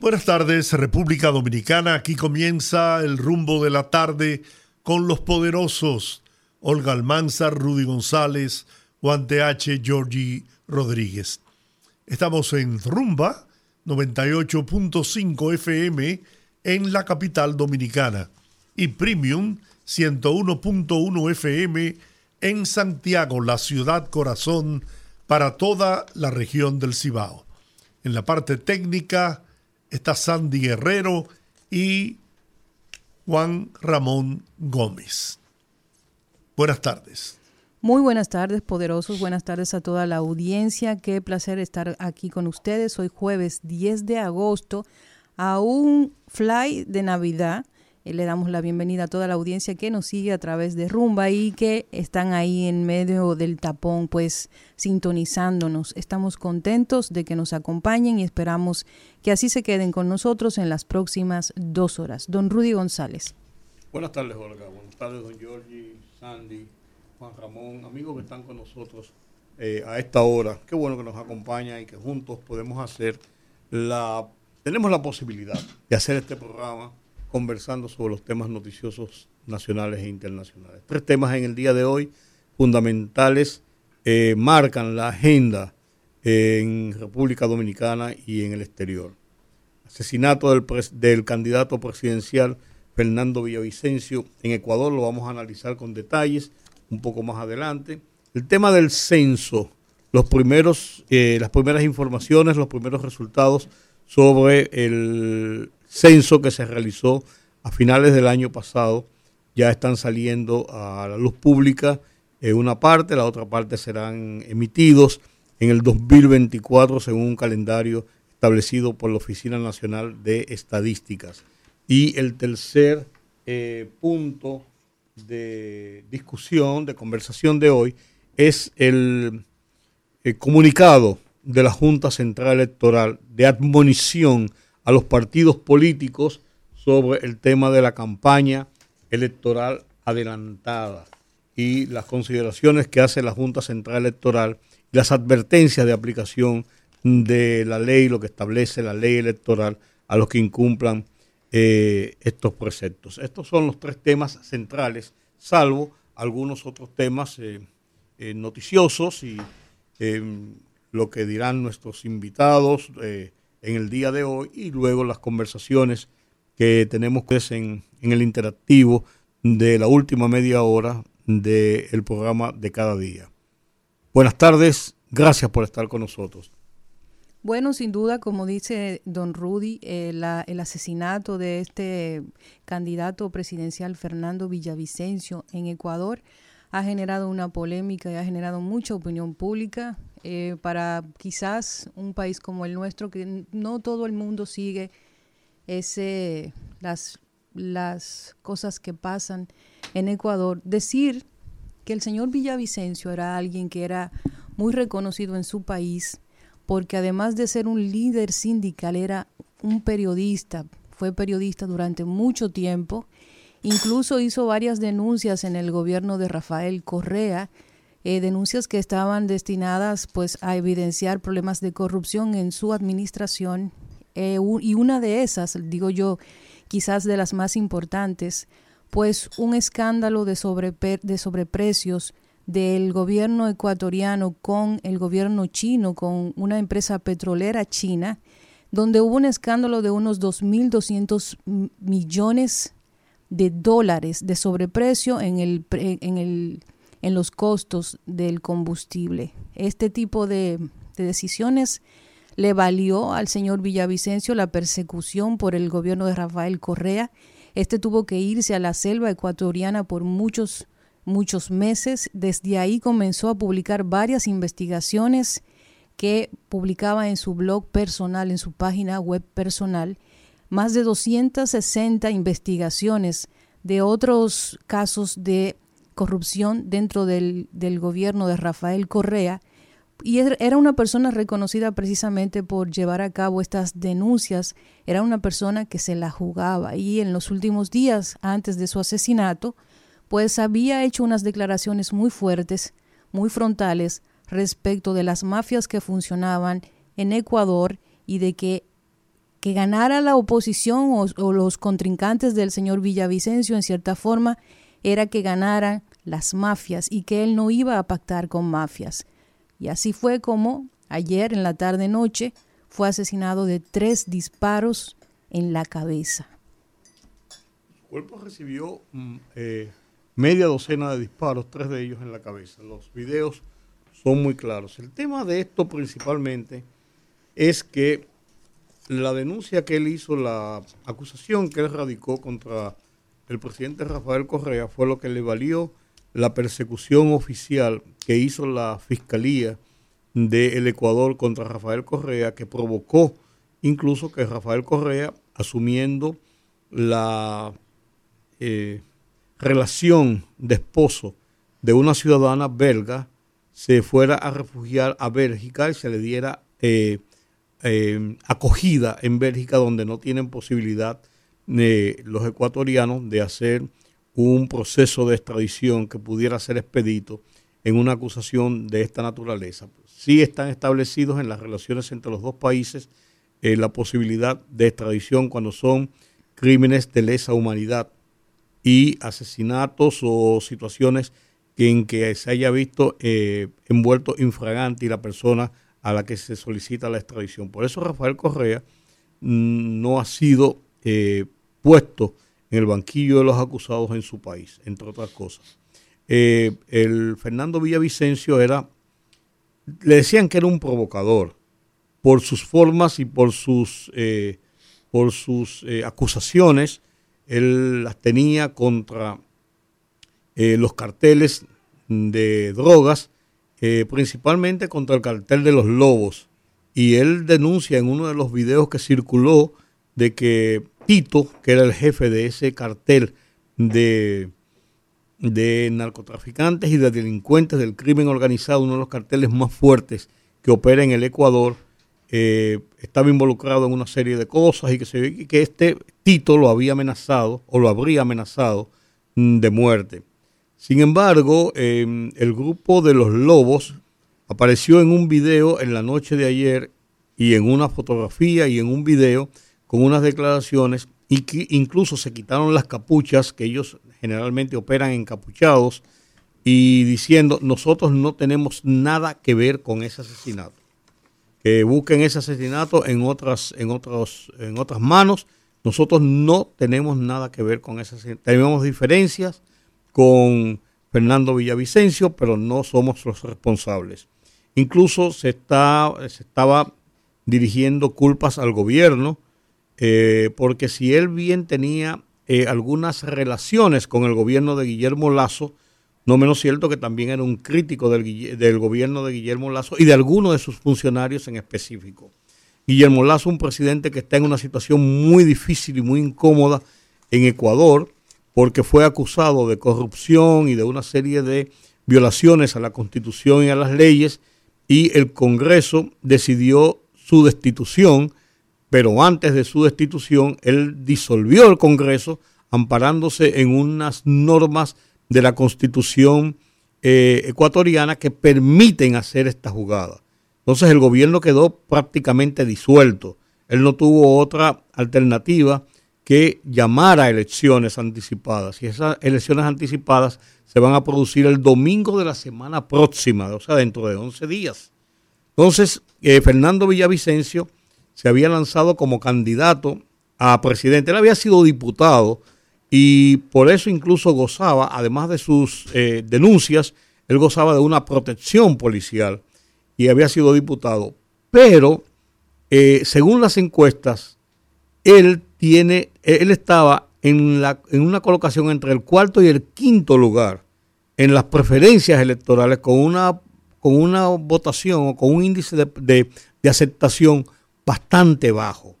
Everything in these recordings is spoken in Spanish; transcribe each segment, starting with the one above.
Buenas tardes, República Dominicana. Aquí comienza el rumbo de la tarde con los poderosos Olga Almanzar, Rudy González, Juan TH, Georgie Rodríguez. Estamos en Rumba 98.5 FM en la capital dominicana y Premium 101.1 FM en Santiago, la ciudad corazón para toda la región del Cibao. En la parte técnica está Sandy Guerrero y Juan Ramón Gómez. Buenas tardes. Muy buenas tardes, poderosos. Buenas tardes a toda la audiencia. Qué placer estar aquí con ustedes. Hoy jueves 10 de agosto a un fly de Navidad. Eh, le damos la bienvenida a toda la audiencia que nos sigue a través de Rumba y que están ahí en medio del tapón, pues sintonizándonos. Estamos contentos de que nos acompañen y esperamos que así se queden con nosotros en las próximas dos horas. Don Rudy González. Buenas tardes, Olga. Buenas tardes, don Giorgi, Sandy. Juan Ramón, amigos que están con nosotros eh, a esta hora. Qué bueno que nos acompaña y que juntos podemos hacer la... Tenemos la posibilidad de hacer este programa conversando sobre los temas noticiosos nacionales e internacionales. Tres temas en el día de hoy fundamentales eh, marcan la agenda en República Dominicana y en el exterior. Asesinato del, del candidato presidencial Fernando Villavicencio en Ecuador, lo vamos a analizar con detalles un poco más adelante. El tema del censo, los primeros, eh, las primeras informaciones, los primeros resultados sobre el censo que se realizó a finales del año pasado ya están saliendo a la luz pública. en una parte, la otra parte serán emitidos en el 2024 según un calendario establecido por la Oficina Nacional de Estadísticas. Y el tercer eh, punto de discusión, de conversación de hoy, es el, comunicado de la Junta Central Electoral de admonición a los partidos políticos sobre el tema de la campaña electoral adelantada y las consideraciones que hace la Junta Central Electoral y las advertencias de aplicación de la ley, lo que establece la ley electoral a los que incumplan eh, estos preceptos. Estos son los tres temas centrales, salvo algunos otros temas eh, eh, noticiosos y lo que dirán nuestros invitados en el día de hoy y luego las conversaciones que tenemos en, en el interactivo de la última media hora del programa de cada día. Buenas tardes, gracias por estar con nosotros. Bueno, sin duda, como dice don Rudy, eh, el asesinato de este candidato presidencial Fernando Villavicencio en Ecuador ha generado una polémica y ha generado mucha opinión pública eh, para quizás un país como el nuestro, que no todo el mundo sigue ese, las, las cosas que pasan en Ecuador. Decir que el señor Villavicencio era alguien que era muy reconocido en su país, porque además de ser un líder sindical, era un periodista, fue periodista durante mucho tiempo, incluso hizo varias denuncias en el gobierno de Rafael Correa, eh, denuncias que estaban destinadas pues a evidenciar problemas de corrupción en su administración eh, y una de esas, digo yo, quizás de las más importantes, pues un escándalo de, de sobreprecios del gobierno ecuatoriano con el gobierno chino, con una empresa petrolera china, donde hubo un escándalo de unos 2.200 millones de dólares de sobreprecio en, el, en, el, en los costos del combustible. Este tipo de, de decisiones le valió al señor Villavicencio la persecución por el gobierno de Rafael Correa. Este tuvo que irse a la selva ecuatoriana por muchos muchos meses. Desde ahí comenzó a publicar varias investigaciones que publicaba en su blog personal, en su página web personal, más de 260 investigaciones de otros casos de corrupción dentro del, del gobierno de Rafael Correa. Y era una persona reconocida precisamente por llevar a cabo estas denuncias, era una persona que se la jugaba. Y en los últimos días antes de su asesinato, pues había hecho unas declaraciones muy fuertes, muy frontales respecto de las mafias que funcionaban en Ecuador y de que que ganara la oposición o, o, los contrincantes del señor Villavicencio en cierta forma era que ganaran las mafias y que él no iba a pactar con mafias. Y así fue como ayer en la tarde noche fue asesinado de tres disparos en la cabeza. Su cuerpo recibió mm, eh, media docena de disparos, tres de ellos en la cabeza. Los videos son muy claros. El tema de esto principalmente es que la denuncia que él hizo, la acusación que él radicó contra el presidente Rafael Correa fue lo que le valió la persecución oficial que hizo la Fiscalía del Ecuador contra Rafael Correa, que provocó incluso que Rafael Correa, asumiendo la eh, relación de esposo de una ciudadana belga, se fuera a refugiar a Bélgica y se le diera eh, eh, acogida en Bélgica, donde no tienen posibilidad los ecuatorianos de hacer un proceso de extradición que pudiera ser expedito en una acusación de esta naturaleza. Sí están establecidos en las relaciones entre los dos países eh, la posibilidad de extradición cuando son crímenes de lesa humanidad y asesinatos o situaciones en que se haya visto eh, envuelto infragante y la persona a la que se solicita la extradición. Por eso Rafael Correa mm, no ha sido eh, puesto en el banquillo de los acusados en su país, entre otras cosas. Eh, el Fernando Villavicencio era, le decían que era un provocador por sus formas y por sus, eh, por sus eh, acusaciones. Él las tenía contra los carteles de drogas, principalmente contra el cartel de los lobos. Y él denuncia en uno de los videos que circuló de que Tito, que era el jefe de ese cartel de, de narcotraficantes y de delincuentes del crimen organizado, uno de los carteles más fuertes que opera en el Ecuador, eh, estaba involucrado en una serie de cosas y que, se, que este Tito lo había amenazado o lo habría amenazado mm, de muerte. Sin embargo, em, el grupo de los lobos apareció en un video en la noche de ayer y en una fotografía y en un video con unas declaraciones y que incluso se quitaron las capuchas, que ellos generalmente operan encapuchados, y diciendo, nosotros no tenemos nada que ver con ese asesinato. Que busquen ese asesinato en otras, en otros, en otras manos. Nosotros no tenemos nada que ver con ese asesinato. Tenemos diferencias con Fernando Villavicencio, pero no somos los responsables. Incluso se, está, se estaba dirigiendo culpas al gobierno eh, porque si él bien tenía eh, algunas relaciones con el gobierno de Guillermo Lazo, no menos cierto que también era un crítico del, del gobierno de Guillermo Lazo y de algunos de sus funcionarios en específico. Guillermo Lazo, un presidente que está en una situación muy difícil y muy incómoda en Ecuador, porque fue acusado de corrupción y de una serie de violaciones a la constitución y a las leyes, y el Congreso decidió su destitución pero antes de su destitución, él disolvió el Congreso amparándose en unas normas de la Constitución eh, ecuatoriana que permiten hacer esta jugada. Entonces el gobierno quedó prácticamente disuelto. Él no tuvo otra alternativa que llamar a elecciones anticipadas. Y esas elecciones anticipadas se van a producir el domingo de la semana próxima, o sea, dentro de 11 días. Entonces, eh, Fernando Villavicencio se había lanzado como candidato a presidente. Él había sido diputado y por eso incluso gozaba, además de sus eh, denuncias, él gozaba de una protección policial y había sido diputado. Pero, eh, según las encuestas, él tiene, él estaba en, la, en una colocación entre el cuarto y el quinto lugar en las preferencias electorales con una, con una votación o con un índice de, de aceptación bastante bajo.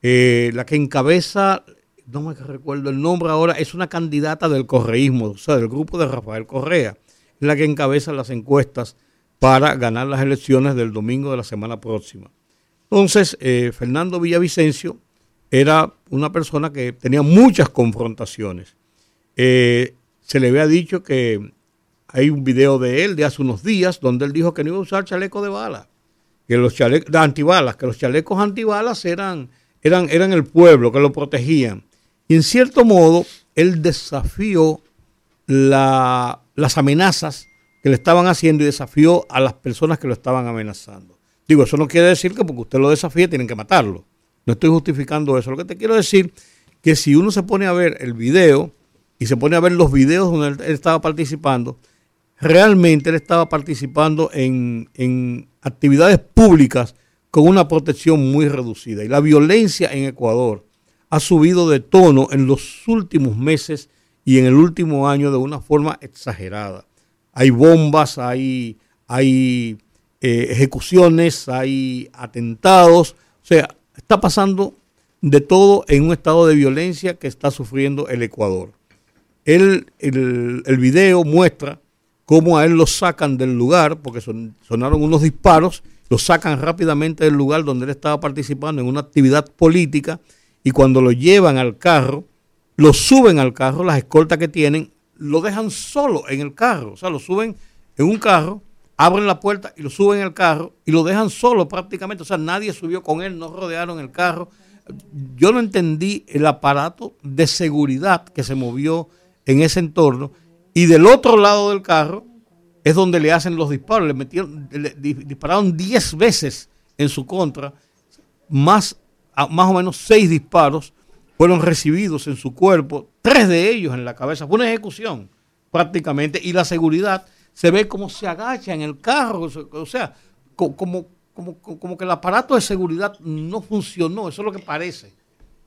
eh, la que encabeza, no me recuerdo el nombre ahora, es una candidata del correísmo, o sea, del grupo de Rafael Correa, la que encabeza las encuestas para ganar las elecciones del domingo de la semana próxima. Entonces, eh, Fernando Villavicencio era una persona que tenía muchas confrontaciones. Eh, se le había dicho que hay un video de él de hace unos días donde él dijo que no iba a usar chaleco de bala, que los chalecos antibalas, que los chalecos antibalas eran, eran, eran el pueblo, que lo protegían. Y en cierto modo, él desafió las amenazas que le estaban haciendo y desafió a las personas que lo estaban amenazando. Digo, eso no quiere decir que porque usted lo desafíe tienen que matarlo. No estoy justificando eso. Lo que te quiero decir que si uno se pone a ver el video y se pone a ver los videos donde él estaba participando, realmente él estaba participando en, en actividades públicas con una protección muy reducida. Y la violencia en Ecuador ha subido de tono en los últimos meses y en el último año de una forma exagerada. Hay bombas, hay, hay eh, ejecuciones, hay atentados, o sea, está pasando de todo en un estado de violencia que está sufriendo el Ecuador. el, el video muestra cómo a él lo sacan del lugar, porque sonaron unos disparos, lo sacan rápidamente del lugar donde él estaba participando en una actividad política y cuando lo llevan al carro, lo suben al carro, las escoltas que tienen, lo dejan solo en el carro, o sea, lo suben en un carro, abren la puerta y lo suben al carro y lo dejan solo prácticamente, o sea, nadie subió con él, no rodearon el carro. Yo no entendí el aparato de seguridad que se movió en ese entorno y del otro lado del carro es donde le hacen los disparos. Le, metieron, le dispararon 10 veces en su contra, más, más o menos 6 disparos fueron recibidos en su cuerpo, tres de ellos en la cabeza. Fue una ejecución prácticamente y la seguridad se ve como se agacha en el carro, o sea, como, como, como, que el aparato de seguridad no funcionó, eso es lo que parece.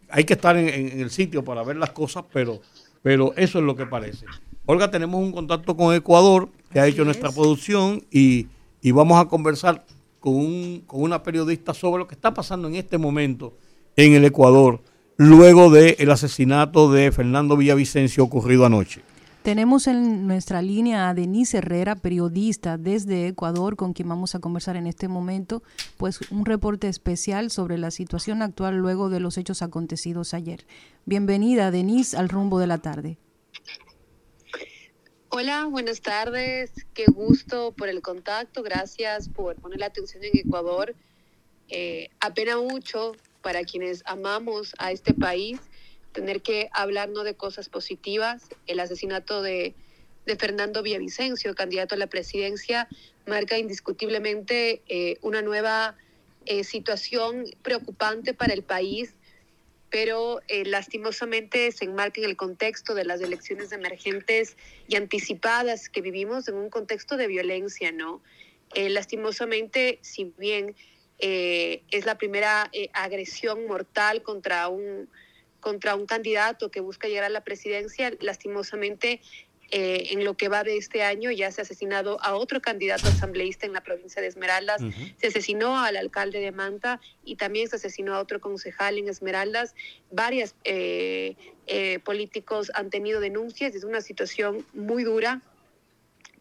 Hay que estar en, en el sitio para ver las cosas, pero, pero eso es lo que parece. Olga, tenemos un contacto con Ecuador que ha hecho nuestra producción y, vamos a conversar con, con una periodista sobre lo que está pasando en este momento en el Ecuador luego del asesinato de Fernando Villavicencio ocurrido anoche. Tenemos en nuestra línea a Denise Herrera, periodista desde Ecuador, con quien vamos a conversar en este momento, pues un reporte especial sobre la situación actual luego de los hechos acontecidos ayer. Bienvenida, Denise, al rumbo de la tarde. Hola, buenas tardes. Qué gusto por el contacto. Gracias por poner la atención en Ecuador. Eh, apena mucho para quienes amamos a este país tener que hablarnos de cosas positivas. El asesinato de, Fernando Villavicencio, candidato a la presidencia, marca indiscutiblemente eh, una nueva eh, situación preocupante para el país pero eh, lastimosamente se enmarca en el contexto de las elecciones emergentes y anticipadas que vivimos en un contexto de violencia, ¿no? Eh, lastimosamente, si bien eh, es la primera agresión mortal contra un, contra un candidato que busca llegar a la presidencia, lastimosamente eh, en lo que va de este año ya se ha asesinado a otro candidato asambleísta en la provincia de Esmeraldas, se asesinó al alcalde de Manta y también se asesinó a otro concejal en Esmeraldas. Varios eh, eh, políticos han tenido denuncias, es una situación muy dura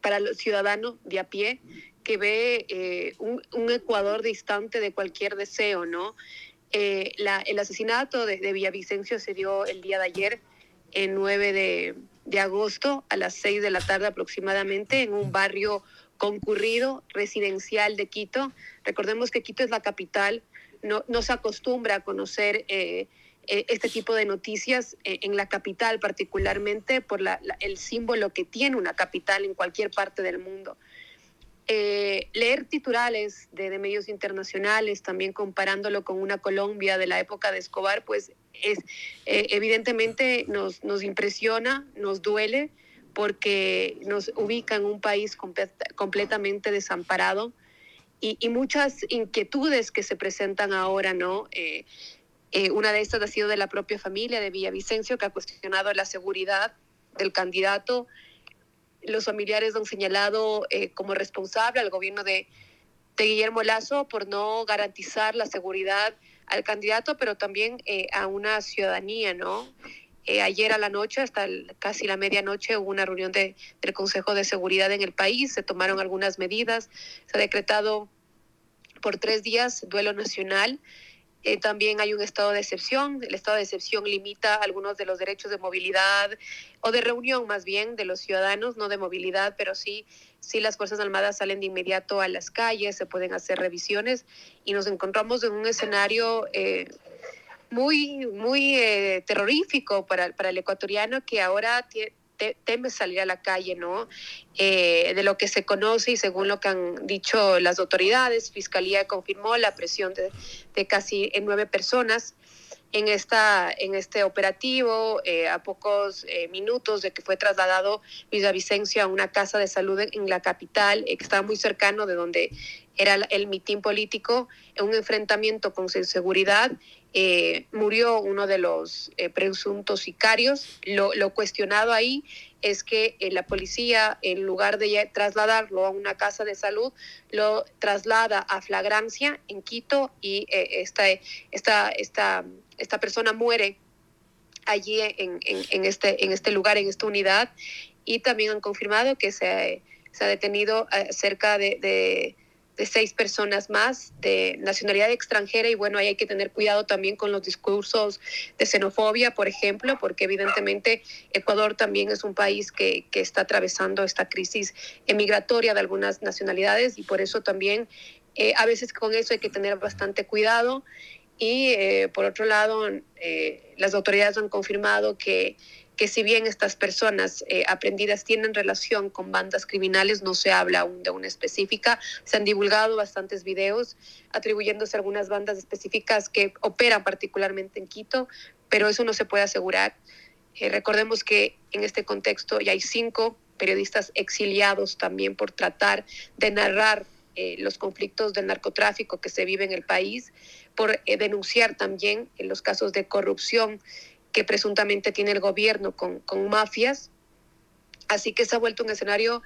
para el ciudadano de a pie que ve un, Ecuador distante de cualquier deseo, ¿no? el asesinato de, de Villavicencio se dio el día de ayer, el 9 de de agosto a las 6 de la tarde aproximadamente en un barrio concurrido residencial de Quito. Recordemos que Quito es la capital, no, se acostumbra a conocer eh, eh, este tipo de noticias eh, en la capital particularmente por el símbolo que tiene una capital en cualquier parte del mundo. leer titulares de, medios internacionales, también comparándolo con una Colombia de la época de Escobar, pues es, eh, evidentemente nos, nos impresiona, nos duele, porque nos ubica en un país completamente desamparado y, y, muchas inquietudes que se presentan ahora, ¿no? Eh, eh, una de estas ha sido de la propia familia de Villavicencio, que ha cuestionado la seguridad del candidato. Los familiares han señalado como responsable al gobierno de, de Guillermo Lazo por no garantizar la seguridad al candidato, pero también a una ciudadanía, ¿no? ayer a la noche, hasta casi la medianoche, hubo una reunión de, del Consejo de Seguridad en el país, se tomaron algunas medidas, se ha decretado por tres días duelo nacional. Eh, también hay un estado de excepción. El estado de excepción limita algunos de los derechos de movilidad o de reunión más bien de los ciudadanos, no de movilidad, pero sí, sí las Fuerzas Armadas salen de inmediato a las calles, se pueden hacer revisiones y nos encontramos en un escenario eh, muy, muy eh, terrorífico para, para el ecuatoriano que ahora teme salir a la calle, ¿no? Eh, de lo que se conoce y según lo que han dicho las autoridades, Fiscalía confirmó la presión de, de casi nueve personas en, esta, en este operativo, eh, a pocos eh, minutos de que fue trasladado Villavicencio a una casa de salud en, la capital, que estaba muy cercano de donde era el mitin político, en un enfrentamiento con seguridad eh, murió uno de los eh, presuntos sicarios. Lo, cuestionado ahí es que eh, la policía, en lugar de trasladarlo a una casa de salud, lo traslada a flagrancia en Quito y esta, esta, esta, esta persona muere allí en, en, este, en este lugar, en esta unidad. Y también han confirmado que se, se ha detenido cerca de de seis personas más de nacionalidad extranjera y bueno, ahí hay que tener cuidado también con los discursos de xenofobia, por ejemplo, porque evidentemente Ecuador también es un país que, que está atravesando esta crisis emigratoria de algunas nacionalidades y por eso también eh, a veces con eso hay que tener bastante cuidado. Y eh, por otro lado, eh, las autoridades han confirmado que que si bien estas personas eh, aprendidas tienen relación con bandas criminales, no se habla aún de una específica. Se han divulgado bastantes videos atribuyéndose a algunas bandas específicas que operan particularmente en Quito, pero eso no se puede asegurar. Recordemos que en este contexto ya hay cinco periodistas exiliados también por tratar de narrar los conflictos del narcotráfico que se vive en el país, por denunciar también los casos de corrupción que presuntamente tiene el gobierno con, con mafias. Así que se ha vuelto un escenario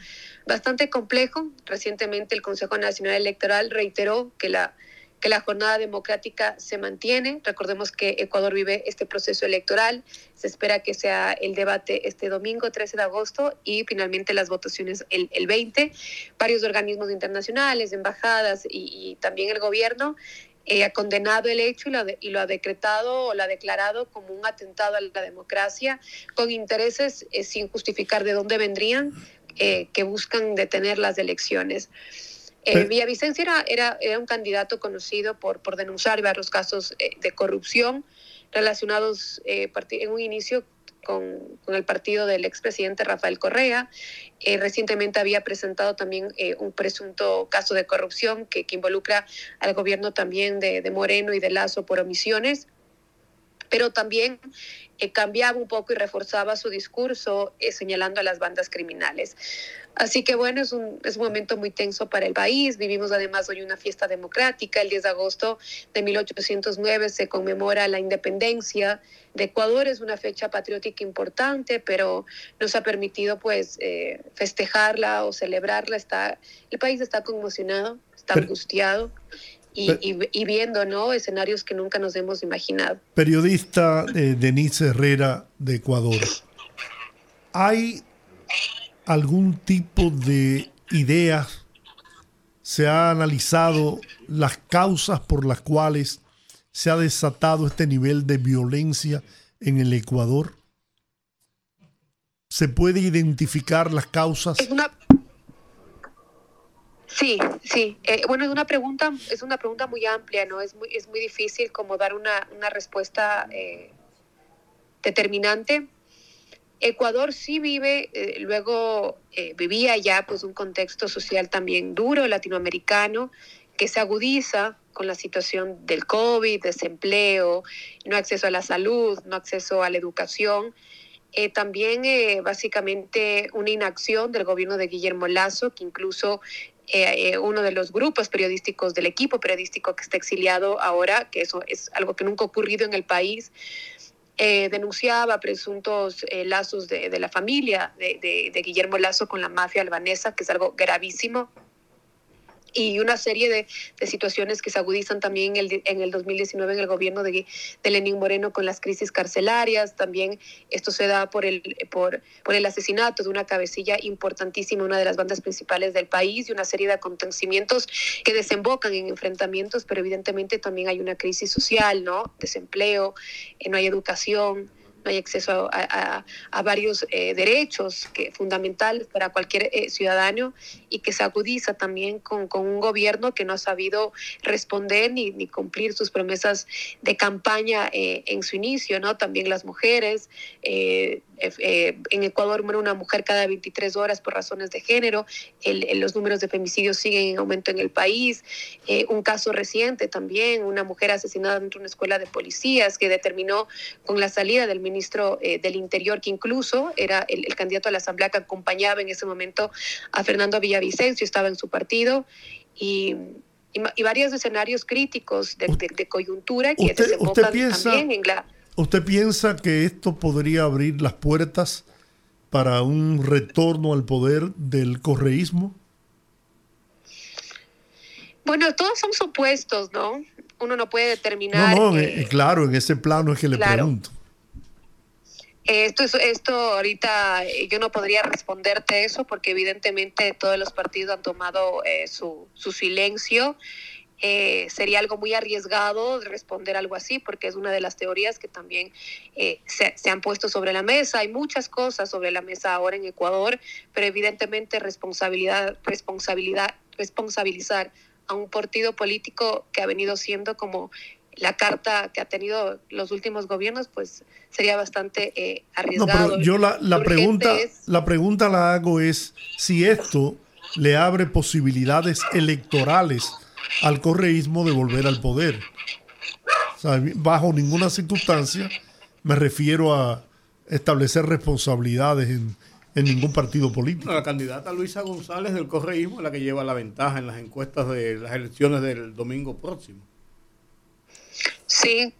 bastante complejo. Recientemente el Consejo Nacional Electoral reiteró que la, que la jornada democrática se mantiene. Recordemos que Ecuador vive este proceso electoral. Se espera que sea el debate este domingo 13 de agosto y finalmente las votaciones el, el 20. Varios organismos internacionales, embajadas y, y también el gobierno eh, ha condenado el hecho y lo, y lo, ha decretado o lo ha declarado como un atentado a la democracia con intereses eh, sin justificar de dónde vendrían eh, que buscan detener las elecciones. Villavicencio era, era, era, un candidato conocido por, por denunciar varios casos de corrupción relacionados en un inicio con, el partido del expresidente Rafael Correa. Eh, recientemente había presentado también eh, un presunto caso de corrupción que, involucra al gobierno también de, de Moreno y de Lazo por omisiones pero también eh, cambiaba un poco y reforzaba su discurso eh, señalando a las bandas criminales. Así que bueno, es un, es un momento muy tenso para el país. Vivimos además hoy una fiesta democrática. El 10 de agosto de 1809 se conmemora la independencia de Ecuador. Es una fecha patriótica importante, pero nos ha permitido pues eh, festejarla o celebrarla. Está, el país está conmocionado, está angustiado y, viendo ¿no? escenarios que nunca nos hemos imaginado. Periodista eh, Denise Herrera de Ecuador, ¿hay algún tipo de ideas? ¿Se ha analizado las causas por las cuales se ha desatado este nivel de violencia en el Ecuador? ¿Se puede identificar las causas? Sí, sí. Eh, bueno, es una pregunta, es una pregunta muy amplia, ¿no? Es muy, es muy difícil como dar una, una respuesta eh, determinante. Ecuador sí vive, eh, luego vivía ya pues un contexto social también duro, latinoamericano, que se agudiza con la situación del COVID, desempleo, no acceso a la salud, no acceso a la educación. también básicamente una inacción del gobierno de Guillermo Lazo, que incluso eh, eh, uno de los grupos periodísticos del equipo periodístico que está exiliado ahora, que eso es algo que nunca ha ocurrido en el país, eh, denunciaba presuntos lazos de, de, la familia de, de, Guillermo Lazo con la mafia albanesa, que es algo gravísimo. Y una serie de, situaciones que se agudizan también en el, en el 2019 en el gobierno de, de, Lenín Moreno con las crisis carcelarias. También esto se da por el, por, por el asesinato de una cabecilla importantísima, una de las bandas principales del país y una serie de acontecimientos que desembocan en enfrentamientos, pero evidentemente también hay una crisis social, ¿no? Desempleo, eh, no hay educación no hay acceso a, varios eh, derechos que, fundamentales para cualquier eh, ciudadano y que se agudiza también con, un gobierno que no ha sabido responder ni, cumplir sus promesas de campaña eh, en su inicio, ¿no? También las mujeres, eh, en Ecuador muere una mujer cada 23 horas por razones de género, los números de femicidios siguen en aumento en el país, eh, un caso reciente también, una mujer asesinada dentro de una escuela de policías que determinó con la salida del ministro eh, del Interior, que incluso era el, candidato a la Asamblea que acompañaba en ese momento a Fernando Villavicencio, estaba en su partido, y y, varios escenarios críticos de, coyuntura que se desembocan también en la ¿Usted piensa que esto podría abrir las puertas para un retorno al poder del correísmo? Bueno, todos son supuestos, ¿no? Uno no puede determinar. No, no, eh, claro, en ese plano es que le pregunto. Esto, esto ahorita eh, yo no podría responderte eso porque evidentemente todos los partidos han tomado eh, su, su silencio eh, sería algo muy arriesgado responder algo así, porque es una de las teorías que también eh, se, han puesto sobre la mesa. Hay muchas cosas sobre la mesa ahora en Ecuador, pero evidentemente responsabilidad, responsabilidad, responsabilizar a un partido político que ha venido siendo como la carta que ha tenido los últimos gobiernos, pues sería bastante eh, arriesgado. No, pero yo la, la pregunta, la pregunta la hago es si esto le abre posibilidades electorales al correísmo de volver al poder. bajo ninguna circunstancia me refiero a establecer responsabilidades en, ningún partido político. la candidata Luisa González del correísmo es la que lleva la ventaja en las encuestas de las elecciones del domingo próximo. Sí,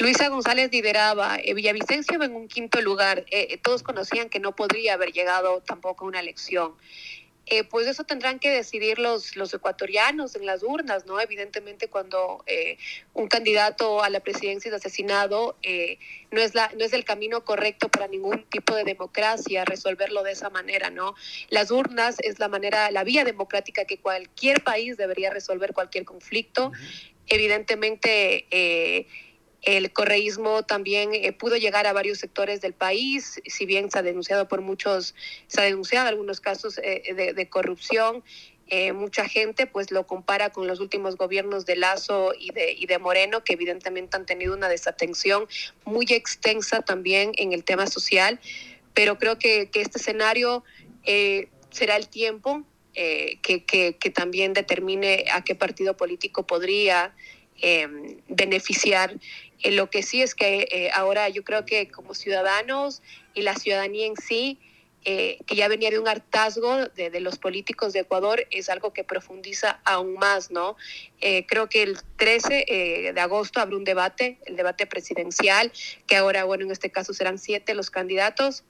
Luisa González lideraba, eh, Villavicencio en un quinto lugar. Eh, eh, todos conocían que no podría haber llegado tampoco a una elección. Eh, pues eso tendrán que decidir los, los ecuatorianos en las urnas, ¿no? Evidentemente cuando eh, un candidato a la presidencia es asesinado, eh, no, es la, no es el camino correcto para ningún tipo de democracia resolverlo de esa manera, ¿no? Las urnas es la manera, la vía democrática que cualquier país debería resolver cualquier conflicto. Evidentemente el correísmo también eh, pudo llegar a varios sectores del país, si bien se ha denunciado por muchos, se ha denunciado algunos casos eh, de, corrupción. Eh, mucha gente pues lo compara con los últimos gobiernos de Lazo y de, y de Moreno, que evidentemente han tenido una desatención muy extensa también en el tema social, pero creo que, este escenario será el tiempo que, también determine a qué partido político podría beneficiar eh, lo que sí es que eh, ahora yo creo que como ciudadanos y la ciudadanía en sí, eh, que ya venía de un hartazgo de, los políticos de Ecuador, es algo que profundiza aún más, ¿no? creo que el 13 de agosto habrá un debate, el debate presidencial, que ahora, bueno, en este caso serán siete los candidatos.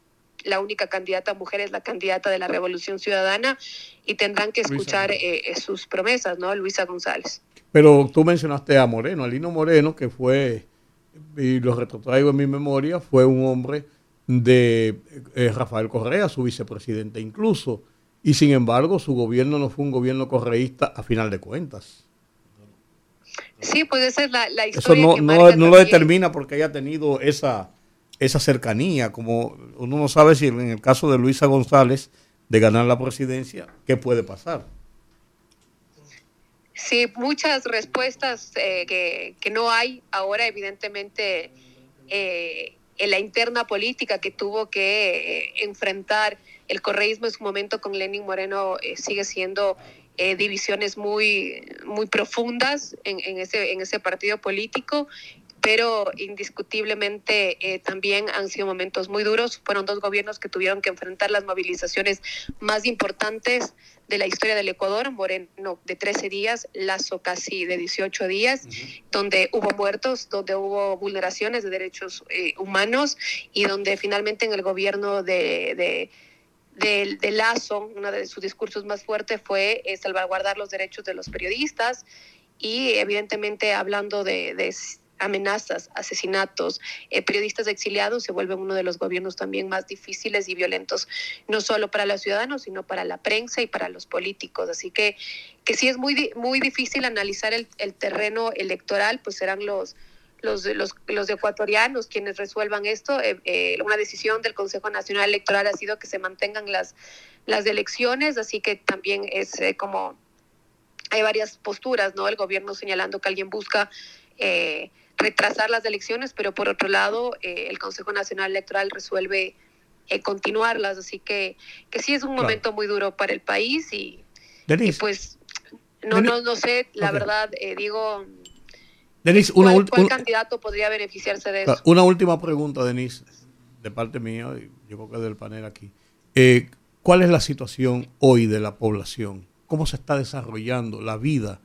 La única candidata mujer es la candidata de la Revolución Ciudadana y tendrán que escuchar sus promesas, ¿no? Luisa González. Pero tú mencionaste a Moreno, a Lino Moreno, que fue y lo retrotraigo en mi memoria, fue un hombre de eh, Rafael Correa, su vicepresidente incluso, y sin embargo su gobierno no fue un gobierno correísta a final de cuentas. Sí, esa es la, historia. Eso no, no, no lo determina porque haya tenido esa, esa cercanía, como uno no sabe si en el caso de Luisa González de ganar la presidencia, ¿qué puede pasar? Sí, muchas respuestas eh, que, no hay ahora, evidentemente, eh, en la interna política que tuvo que eh, enfrentar el correísmo en su momento con Lenin Moreno sigue siendo divisiones muy, muy profundas en, en, ese, en ese partido político pero indiscutiblemente también han sido momentos muy duros. Fueron dos gobiernos que tuvieron que enfrentar las movilizaciones más importantes de la historia del Ecuador, Moreno de 13 días, Lazo casi de 18 días, donde hubo muertos, donde hubo vulneraciones de derechos eh, humanos y donde finalmente en el gobierno de del, Lazo, uno de sus discursos más fuertes fue eh, salvaguardar los derechos de los periodistas y evidentemente hablando de, amenazas, asesinatos, eh, periodistas exiliados se vuelven uno de los gobiernos también más difíciles y violentos, no solo para los ciudadanos, sino para la prensa y para los políticos. Así que, que sí es muy, muy difícil analizar el, terreno electoral, pues serán los los, los, ecuatorianos quienes resuelvan esto. Eh, eh, una decisión del Consejo Nacional Electoral ha sido que se mantengan las, las elecciones, así que también es como hay varias posturas, ¿no? El gobierno señalando que alguien busca retrasar las elecciones, pero por otro lado, el Consejo Nacional Electoral resuelve continuarlas, así que, que sí es un momento muy duro para el país y, pues no, no, no sé, la verdad, digo, Denise, una ¿Cuál, candidato podría beneficiarse de eso? Una última pregunta, Denise, de parte mía, yo creo que del panel aquí. Eh, ¿Cuál es la situación hoy de la población? ¿Cómo se está desarrollando la vida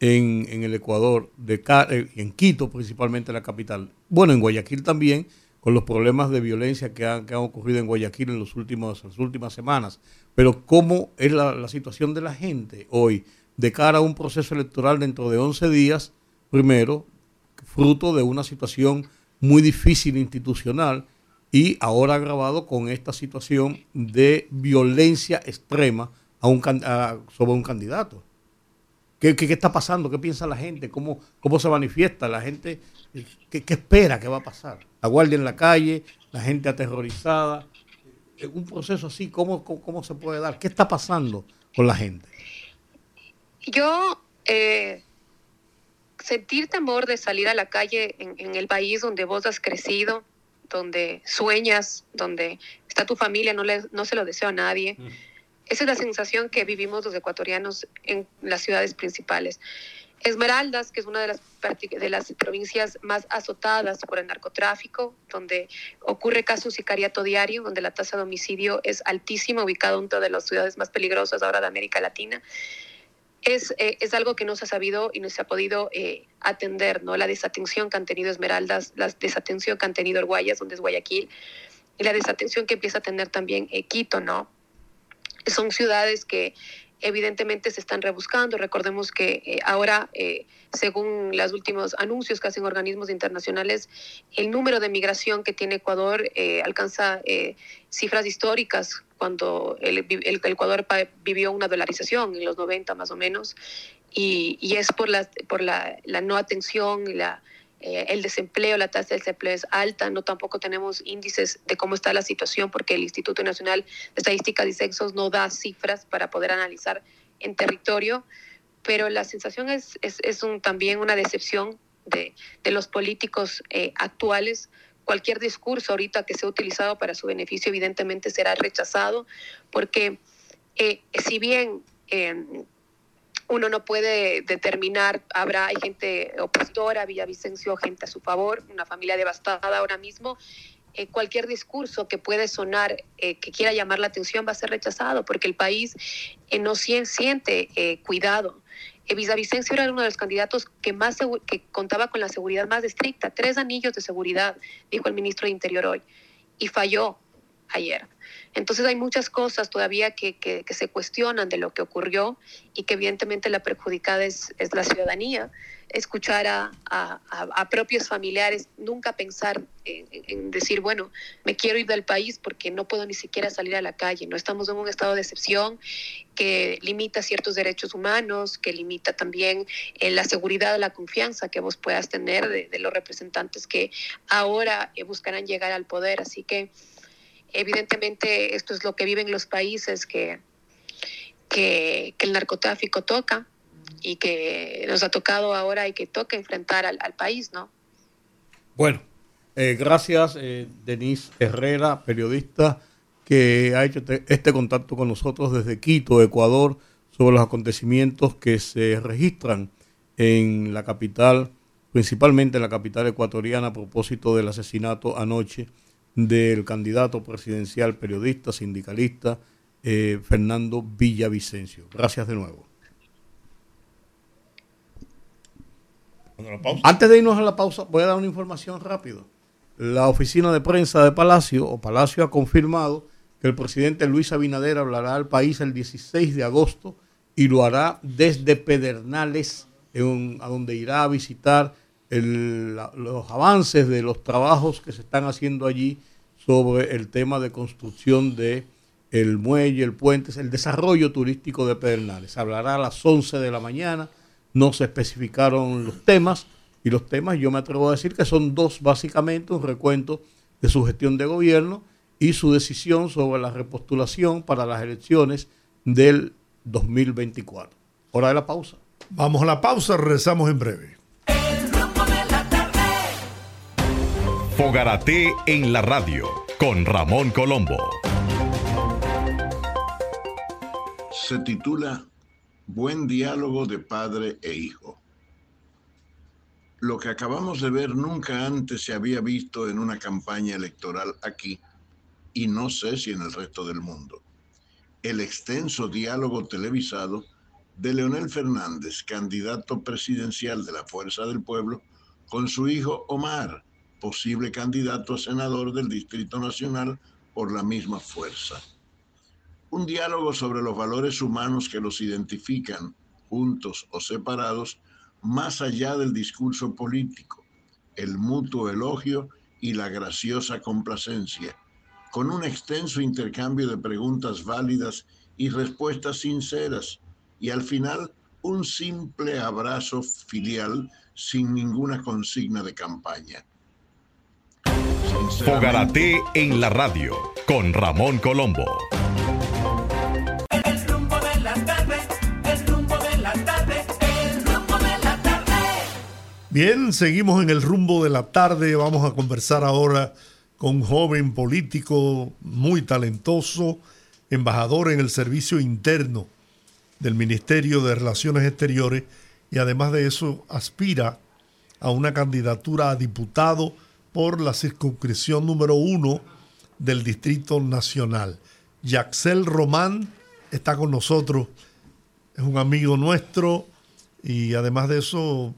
en, el Ecuador, de, eh, en Quito principalmente la capital? Bueno, en Guayaquil también, con los problemas de violencia que han, ocurrido en Guayaquil en los últimos, las últimas semanas. Pero ¿cómo es la, situación de la gente hoy de cara a un proceso electoral dentro de 11 días? primero, fruto de una situación muy difícil institucional y ahora agravado con esta situación de violencia extrema a un, sobre un candidato. ¿Qué, ¿Qué, está pasando? ¿Qué piensa la gente? ¿Cómo, cómo se manifiesta? ¿La gente qué, espera que va a pasar? La guardia en la calle, la gente aterrorizada. Un proceso así, ¿cómo, cómo, se puede dar? ¿Qué está pasando con la gente? Yo eh, sentir temor de salir a la calle en, el país donde vos has crecido, donde sueñas, donde está tu familia, no, le, no se lo deseo a nadie. Mm. Esa es la sensación que vivimos los ecuatorianos en las ciudades principales. Esmeraldas, que es una de las, provincias más azotadas por el narcotráfico, donde ocurre caso sicariato diario, donde la tasa de homicidio es altísima, ubicado en una de las ciudades más peligrosas ahora de América Latina es, eh, es algo que no se ha sabido y no se ha podido eh, atender, ¿no? La desatención que han tenido Esmeraldas, la desatención que han tenido Guayas, donde es Guayaquil, y la desatención que empieza a tener también eh, Quito, ¿no? Son ciudades que evidentemente se están rebuscando. Recordemos que ahora, según los últimos anuncios que hacen organismos internacionales, el número de migración que tiene Ecuador alcanza cifras históricas cuando el, Ecuador vivió una dolarización en los 90 más o menos, y, y es por, la, por la, la no atención, la, eh, el desempleo, la tasa de desempleo es alta, no tampoco tenemos índices de cómo está la situación porque el Instituto Nacional de Estadísticas y Sexos no da cifras para poder analizar en territorio, pero la sensación es, es, es también una decepción de, de los políticos eh, actuales. Cualquier discurso ahorita que sea utilizado para su beneficio evidentemente será rechazado, porque eh, si bien uno no puede determinar, habrá, hay gente opositora, Villavicencio, gente a su favor, una familia devastada ahora mismo, eh, cualquier discurso que puede sonar, que quiera llamar la atención, va a ser rechazado, porque el país no siente cuidado Villavicencio era uno de los candidatos que más que contaba con la seguridad más estricta, tres anillos de seguridad, dijo el ministro de Interior hoy, y falló ayer. Entonces hay muchas cosas todavía que, se cuestionan de lo que ocurrió y que evidentemente la perjudicada es, la ciudadanía. Escuchar a, propios familiares, nunca pensar en, en, decir, bueno, me quiero ir del país porque no puedo ni siquiera salir a la calle. No estamos en un estado de excepción que limita ciertos derechos humanos, que limita también eh, la seguridad, la confianza que vos puedas tener de, de los representantes que ahora eh, buscarán llegar al poder. Así que Evidentemente esto es lo que viven los países que, que, el narcotráfico toca y que nos ha tocado ahora y que toca enfrentar al, país, ¿no? Bueno, eh, gracias eh, Denise Herrera, periodista, que ha hecho este, este contacto con nosotros desde Quito, Ecuador, sobre los acontecimientos que se registran en la capital, principalmente en la capital ecuatoriana, a propósito del asesinato anoche del candidato presidencial, periodista, sindicalista, eh, Fernando Villavicencio. Gracias de nuevo. Antes de irnos a la pausa, voy a dar una información rápido. La oficina de prensa de Palacio, o Palacio ha confirmado que el presidente Luis Abinader hablará al país el 16 de agosto y lo hará desde Pedernales, a donde irá a visitar los avances de los trabajos que se están haciendo allí sobre el tema de construcción de el muelle, el puente, el desarrollo turístico de Pedernales. Hablará a las 11 de la mañana, no se especificaron los temas, y los temas yo me atrevo a decir que son dos básicamente, un recuento de su gestión de gobierno y su decisión sobre la repostulación para las elecciones del 2024. Hora de la pausa. Vamos a la pausa, regresamos en breve. Fogarate en la radio con Ramón Colombo. Se titula Buen diálogo de padre e hijo. Lo que acabamos de ver nunca antes se había visto en una campaña electoral aquí y no sé si en el resto del mundo. El extenso diálogo televisado de Leonel Fernández, candidato presidencial de la Fuerza del Pueblo, con su hijo Omar, posible candidato a senador del Distrito Nacional por la misma fuerza. Un diálogo sobre los valores humanos que los identifican, juntos o separados, más allá del discurso político, el mutuo elogio y la graciosa complacencia, con un extenso intercambio de preguntas válidas y respuestas sinceras, y al final un simple abrazo filial sin ninguna consigna de campaña. Fogarate en la radio con Ramón Colombo. Bien, seguimos en el rumbo de la tarde. Vamos a conversar ahora con un joven político muy talentoso, embajador en el servicio interno del Ministerio de Relaciones Exteriores y además de eso aspira a una candidatura a diputado por la circunscripción número uno del Distrito Nacional. Yaxel Román está con nosotros, es un amigo nuestro y además de eso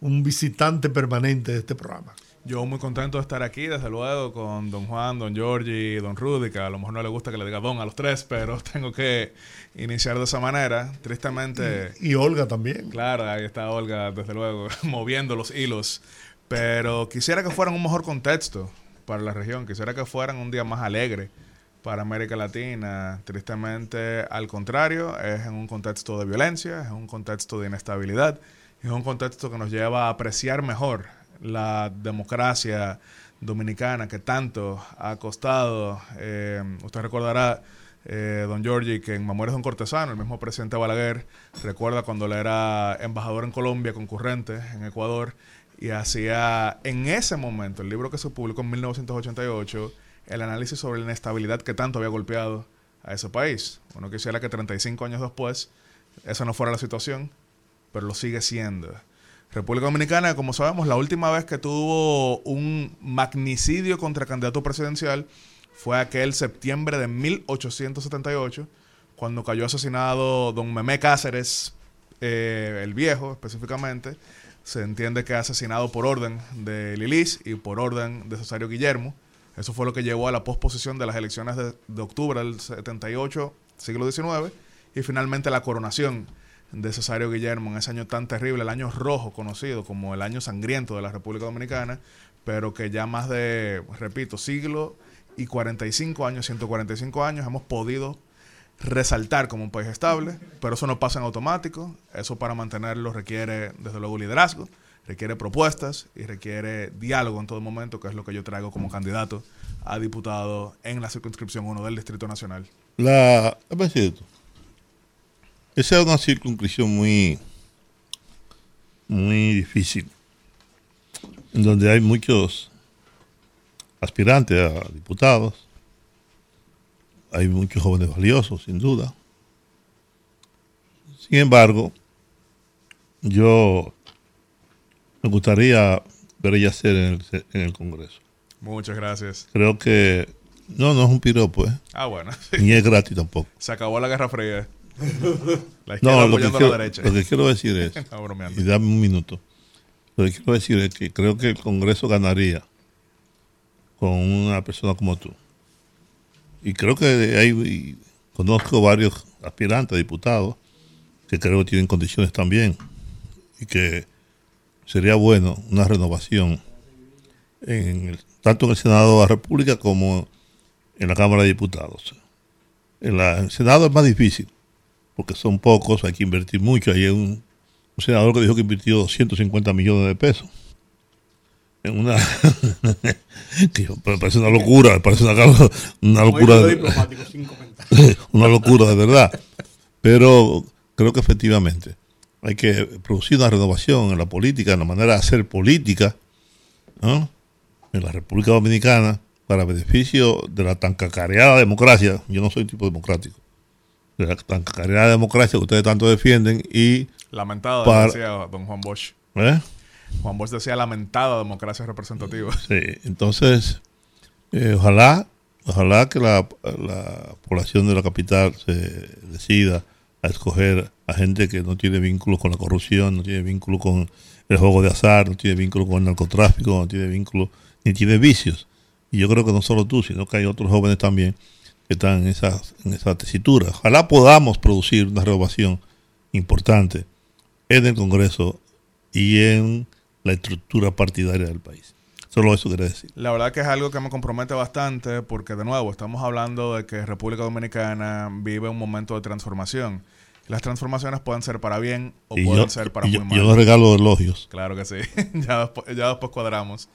un visitante permanente de este programa. Yo muy contento de estar aquí, desde luego, con don Juan, don Giorgi y don Rudy, que a lo mejor no le gusta que le diga don a los tres, pero tengo que iniciar de esa manera. Tristemente... Y, y Olga también. Claro, ahí está Olga, desde luego, moviendo los hilos. Pero quisiera que fueran un mejor contexto para la región, quisiera que fueran un día más alegre para América Latina. Tristemente, al contrario, es en un contexto de violencia, es un contexto de inestabilidad es un contexto que nos lleva a apreciar mejor la democracia dominicana que tanto ha costado. Eh, usted recordará, eh, don Giorgi, que en Memorias de un Cortesano, el mismo presidente Balaguer, recuerda cuando él era embajador en Colombia, concurrente en Ecuador, y hacía en ese momento, el libro que se publicó en 1988, el análisis sobre la inestabilidad que tanto había golpeado a ese país. Uno quisiera que 35 años después esa no fuera la situación pero lo sigue siendo. República Dominicana, como sabemos, la última vez que tuvo un magnicidio contra candidato presidencial fue aquel septiembre de 1878, cuando cayó asesinado don Memé Cáceres, eh, el viejo específicamente. Se entiende que asesinado por orden de Lilis y por orden de Cesario Guillermo. Eso fue lo que llevó a la posposición de las elecciones de, de octubre del 78, siglo XIX, y finalmente la coronación de Cesario Guillermo en ese año tan terrible, el año rojo conocido como el año sangriento de la República Dominicana, pero que ya más de, repito, siglo y 45 años, 145 años, hemos podido resaltar como un país estable, pero eso no pasa en automático, eso para mantenerlo requiere desde luego liderazgo, requiere propuestas y requiere diálogo en todo momento, que es lo que yo traigo como candidato a diputado en la circunscripción 1 del Distrito Nacional. La, esa es una circunscripción muy, muy difícil, en donde hay muchos aspirantes a diputados, hay muchos jóvenes valiosos, sin duda. Sin embargo, yo me gustaría ver ella ser en el, en el Congreso. Muchas gracias. Creo que no, no es un piropo, ¿eh? Ah, bueno. Ni es gratis tampoco. Se acabó la Guerra Fría. La no, lo que, quiero, la derecha. lo que quiero decir es, y dame un minuto, lo que quiero decir es que creo que el Congreso ganaría con una persona como tú. Y creo que hay, conozco varios aspirantes diputados que creo que tienen condiciones también y que sería bueno una renovación en tanto en el Senado de la República como en la Cámara de Diputados. En, la, el Senado es más difícil, porque son pocos, hay que invertir mucho. Hay un, senador que dijo que invirtió 250 millones de pesos. En una. que parece una locura, parece una, una locura. De, una locura de verdad. Pero creo que efectivamente hay que producir una renovación en la política, en la manera de hacer política, ¿no? en la República Dominicana, para beneficio de la tan cacareada democracia. Yo no soy tipo democrático. De la tan cacareada democracia que ustedes tanto defienden y. Lamentado, decía don Juan Bosch. ¿Eh? Juan Bosch decía lamentada democracia representativa. Sí, entonces, eh, ojalá, ojalá que la, la población de la capital se decida a escoger a gente que no tiene vínculos con la corrupción, no tiene vínculo con el juego de azar, no tiene vínculo con el narcotráfico, no tiene vínculo, ni tiene vicios. Y yo creo que no solo tú, sino que hay otros jóvenes también que están en esa, en esa tesitura. Ojalá podamos producir una renovación importante en el Congreso y en la estructura partidaria del país. Solo eso quería decir. La verdad que es algo que me compromete bastante porque, de nuevo, estamos hablando de que República Dominicana vive un momento de transformación las transformaciones pueden ser para bien o pueden ser para muy mal. Yo regalo elogios. Claro que sí. ya, después, ya después cuadramos.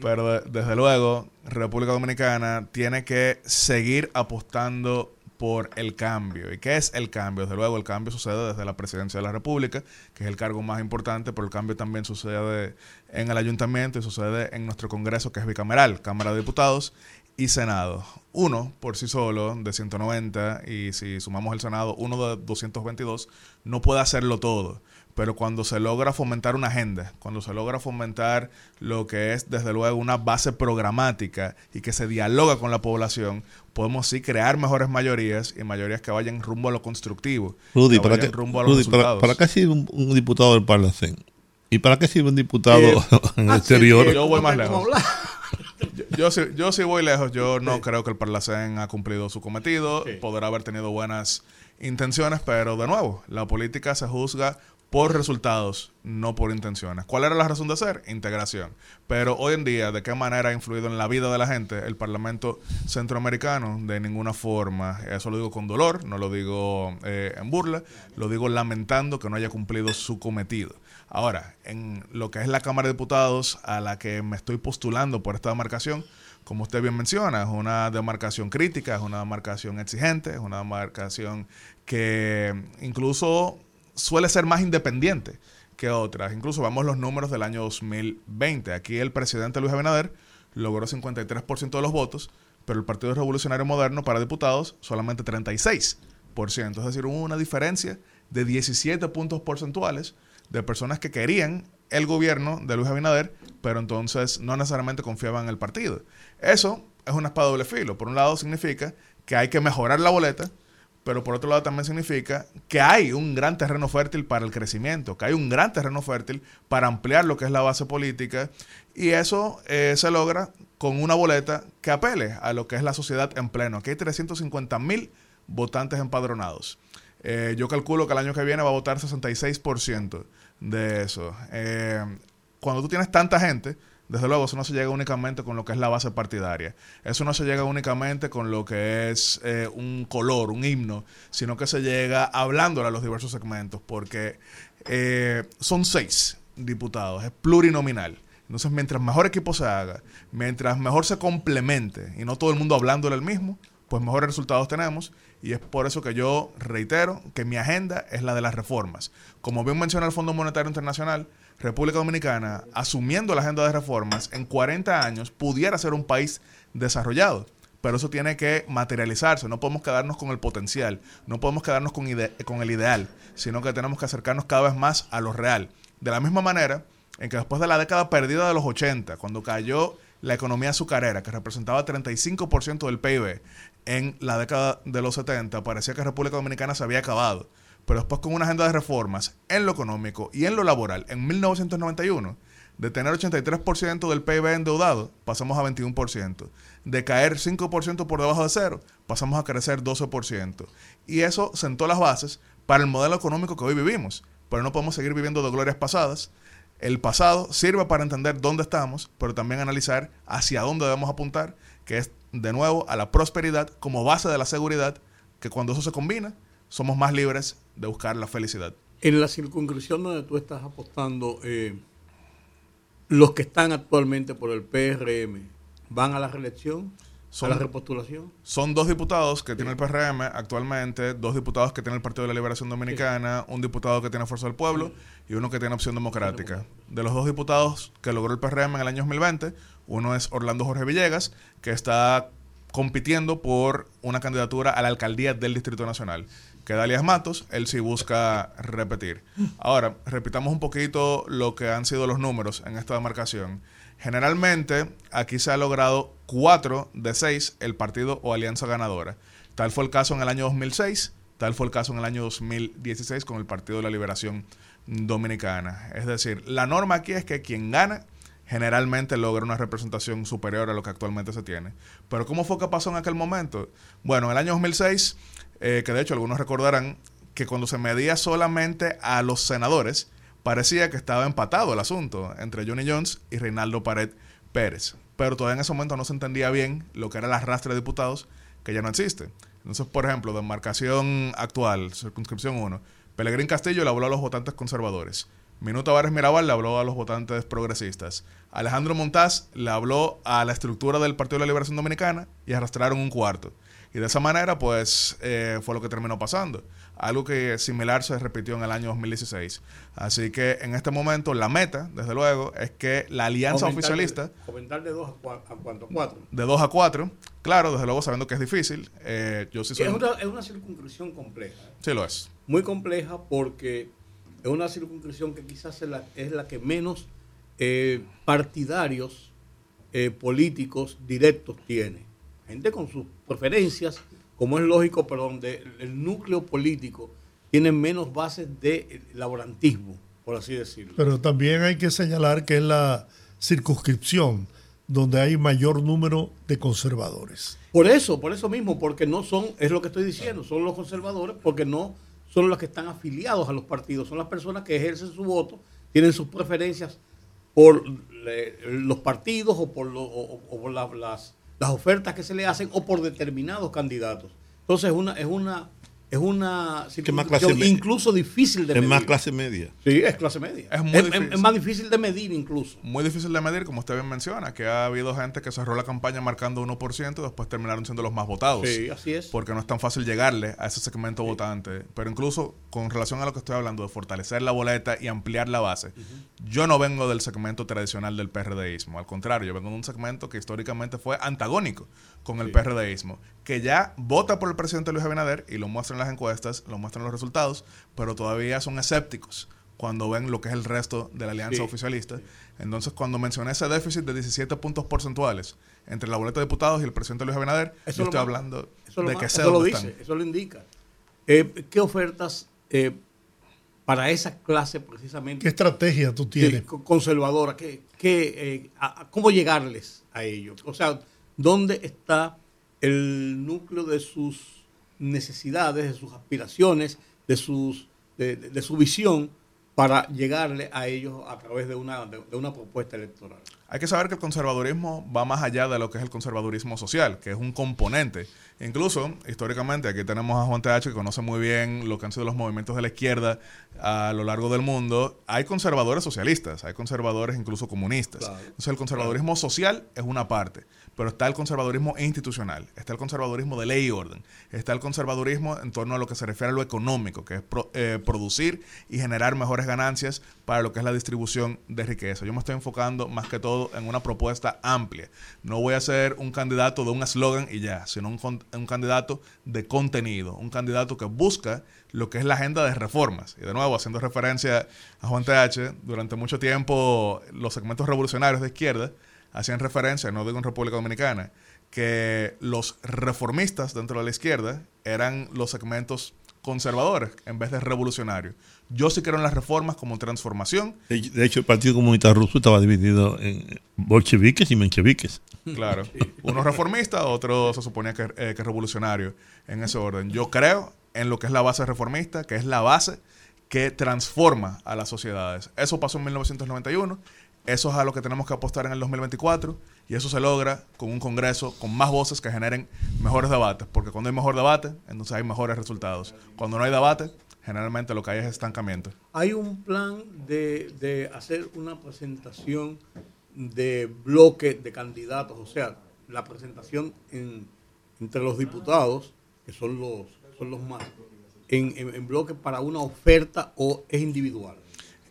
Pero desde luego, República Dominicana tiene que seguir apostando por el cambio. ¿Y qué es el cambio? Desde luego, el cambio sucede desde la presidencia de la República, que es el cargo más importante, pero el cambio también sucede en el ayuntamiento y sucede en nuestro Congreso, que es bicameral, Cámara de Diputados, y Senado. Uno por sí solo de 190 y si sumamos el Senado, uno de 222, no puede hacerlo todo. Pero cuando se logra fomentar una agenda, cuando se logra fomentar lo que es desde luego una base programática y que se dialoga con la población, podemos sí crear mejores mayorías y mayorías que vayan rumbo a lo constructivo. Rudy, ¿para qué, para, qué sirve un, diputado del Parlamento? ¿Y para qué sirve un diputado en el ah, exterior? yo voy más lejos. Yo, yo, yo, sí voy lejos. Yo no creo que el Parlacén ha cumplido su cometido. Podrá haber tenido buenas intenciones, pero de nuevo, la política se juzga por resultados, no por intenciones. ¿Cuál era la razón de ser? Integración. Pero hoy en día, ¿de qué manera ha influido en la vida de la gente el Parlamento Centroamericano? De ninguna forma. Eso lo digo con dolor, no lo digo eh, en burla, lo digo lamentando que no haya cumplido su cometido. Ahora, en lo que es la Cámara de Diputados, a la que me estoy postulando por esta demarcación, como usted bien menciona, es una demarcación crítica, es una demarcación exigente, es una demarcación que incluso suele ser más independiente que otras. Incluso vamos los números del año 2020. Aquí el presidente Luis Abinader logró 53% de los votos, pero el Partido Revolucionario Moderno para diputados solamente 36%. Es decir, hubo una diferencia de 17 puntos porcentuales de personas que querían el gobierno de Luis Abinader, pero entonces no necesariamente confiaban en el partido. Eso es una espada doble filo. Por un lado significa que hay que mejorar la boleta, pero por otro lado también significa que hay un gran terreno fértil para el crecimiento, que hay un gran terreno fértil para ampliar lo que es la base política y eso eh, se logra con una boleta que apele a lo que es la sociedad en pleno. Aquí hay 350 mil votantes empadronados. Eh, yo calculo que el año que viene va a votar 66% de eso. Eh, cuando tú tienes tanta gente, desde luego eso no se llega únicamente con lo que es la base partidaria. Eso no se llega únicamente con lo que es eh, un color, un himno, sino que se llega hablándole a los diversos segmentos, porque son seis diputados, es plurinominal. Entonces, mientras mejor equipo se haga, mientras mejor se complemente y no todo el mundo hablándole al mismo, pues mejores resultados tenemos y es por eso que yo reitero que mi agenda es la de las reformas. Como bien menciona el Fondo Monetario Internacional, República Dominicana, asumiendo la agenda de reformas, en 40 años pudiera ser un país desarrollado. Pero eso tiene que materializarse. No podemos quedarnos con el potencial, no podemos quedarnos con, con el ideal, sino que tenemos que acercarnos cada vez más a lo real. De la misma manera en que después de la década perdida de los 80, cuando cayó la economía azucarera, que representaba 35% del PIB, en la década de los 70 parecía que República Dominicana se había acabado. Pero después con una agenda de reformas en lo económico y en lo laboral, en 1991, De tener 83% del PIB endeudado, pasamos a 21%. De caer 5% por debajo de cero, pasamos a crecer 12%. Y eso sentó las bases para el modelo económico que hoy vivimos. Pero no podemos seguir viviendo de glorias pasadas. El pasado sirve para entender dónde estamos, pero también analizar hacia dónde debemos apuntar, que es de nuevo a la prosperidad como base de la seguridad, que cuando eso se combina, somos más libres de buscar la felicidad. En la circunscripción donde tú estás apostando, eh, los que están actualmente por el PRM, ¿van a la reelección? Son, ¿A la repostulación? Son dos diputados que tiene el PRM actualmente, dos diputados que tiene el Partido de la Liberación Dominicana, un diputado que tiene Fuerza del Pueblo y uno que tiene Opción Democrática. De los dos diputados que logró el PRM en el año 2020, uno es Orlando Jorge Villegas, que está compitiendo por una candidatura a la alcaldía del Distrito Nacional. Que Dalias Matos, él sí busca repetir. Ahora, repitamos un poquito lo que han sido los números en esta demarcación. Generalmente, aquí se ha logrado cuatro de seis el partido o alianza ganadora. Tal fue el caso en el año 2006, tal fue el caso en el año 2016 con el Partido de la Liberación Dominicana. Es decir, la norma aquí es que quien gana generalmente logra una representación superior a lo que actualmente se tiene. Pero ¿cómo fue que pasó en aquel momento? Bueno, en el año 2006, eh, que de hecho algunos recordarán que cuando se medía solamente a los senadores, parecía que estaba empatado el asunto entre Johnny Jones y Reinaldo Pared Pérez. Pero todavía en ese momento no se entendía bien lo que era el arrastre de diputados, que ya no existe. Entonces, por ejemplo, demarcación actual, circunscripción 1, Pelegrín Castillo le habló a los votantes conservadores. Minuto Vares Mirabal le habló a los votantes progresistas. Alejandro Montaz le habló a la estructura del Partido de la Liberación Dominicana y arrastraron un cuarto. Y de esa manera, pues, eh, fue lo que terminó pasando. Algo que similar se repitió en el año 2016. Así que en este momento la meta, desde luego, es que la alianza oficialista... Comentar de dos a, cuatro, cuatro. De dos a cuatro. Claro, desde luego sabiendo que es difícil. Eh, yo sí soy... es, una, es una circunscripción compleja. Sí lo es. Muy compleja porque es una circunscripción que quizás es la, es la que menos eh, partidarios eh, políticos directos tiene. Gente con sus preferencias, como es lógico, pero donde el núcleo político tiene menos bases de laborantismo, por así decirlo. Pero también hay que señalar que es la circunscripción donde hay mayor número de conservadores. Por eso, por eso mismo, porque no son, es lo que estoy diciendo, son los conservadores, porque no son los que están afiliados a los partidos, son las personas que ejercen su voto, tienen sus preferencias por los partidos o por, las, las ofertas que se le hacen o por determinados candidatos. Entonces es una, es una es una situación incluso difícil de medir. Es más clase media. Sí, es clase media. Es, más difícil de medir incluso. Muy difícil de medir, como usted bien menciona, que ha habido gente que cerró la campaña marcando 1% y después terminaron siendo los más votados. Sí, así es. Porque no es tan fácil llegarle a ese segmento votante. Pero incluso con relación a lo que estoy hablando de fortalecer la boleta y ampliar la base, yo no vengo del segmento tradicional del PRDismo. Al contrario, yo vengo de un segmento que históricamente fue antagónico con el PRDismo, que ya vota por el presidente Luis Abinader y lo muestra en las encuestas, lo muestran los resultados, pero todavía son escépticos cuando ven lo que es el resto de la alianza oficialista. Entonces, cuando mencioné ese déficit de 17 puntos porcentuales entre la boleta de diputados y el presidente Luis Abinader, yo estoy hablando de que eso lo dice, eso lo indica. Eh, ¿Qué ofertas eh, para esa clase precisamente? ¿Qué estrategia tú tienes? conservadora, ¿qué, qué, eh, ¿cómo llegarles a ellos? O sea, ¿dónde está el núcleo de sus necesidades, de sus aspiraciones, de, sus, de, su visión para llegarle a ellos a través de una, de, una propuesta electoral. Hay que saber que el conservadurismo va más allá de lo que es el conservadurismo social, que es un componente. Incluso, históricamente, aquí tenemos a Juan TH que conoce muy bien lo que han sido los movimientos de la izquierda a lo largo del mundo. Hay conservadores socialistas, hay conservadores incluso comunistas. Entonces, el conservadurismo social es una parte pero está el conservadurismo institucional, está el conservadurismo de ley y orden, está el conservadurismo en torno a lo que se refiere a lo económico, que es eh, producir y generar mejores ganancias para lo que es la distribución de riqueza. Yo me estoy enfocando más que todo en una propuesta amplia. No voy a ser un candidato de un eslogan y ya, sino un, un candidato de contenido, un candidato que busca lo que es la agenda de reformas. Y de nuevo, haciendo referencia a Juan TH, durante mucho tiempo los segmentos revolucionarios de izquierda hacían referencia, no digo en República Dominicana, que los reformistas dentro de la izquierda eran los segmentos conservadores en vez de revolucionarios. Yo sí creo en las reformas como transformación. De hecho, el Partido Comunista Ruso estaba dividido en bolcheviques y mencheviques. Claro. Uno reformista, otro se suponía que, eh, que revolucionario en ese orden. Yo creo en lo que es la base reformista, que es la base que transforma a las sociedades. Eso pasó en 1991, eso es a lo que tenemos que apostar en el 2024 y eso se logra con un Congreso con más voces que generen mejores debates, porque cuando hay mejor debate, entonces hay mejores resultados. Cuando no hay debate, generalmente lo que hay es estancamiento. Hay un plan de, de hacer una presentación de bloque de candidatos, o sea, la presentación en, entre los diputados, que son los, son los más, en, en, bloque para una oferta o es individual.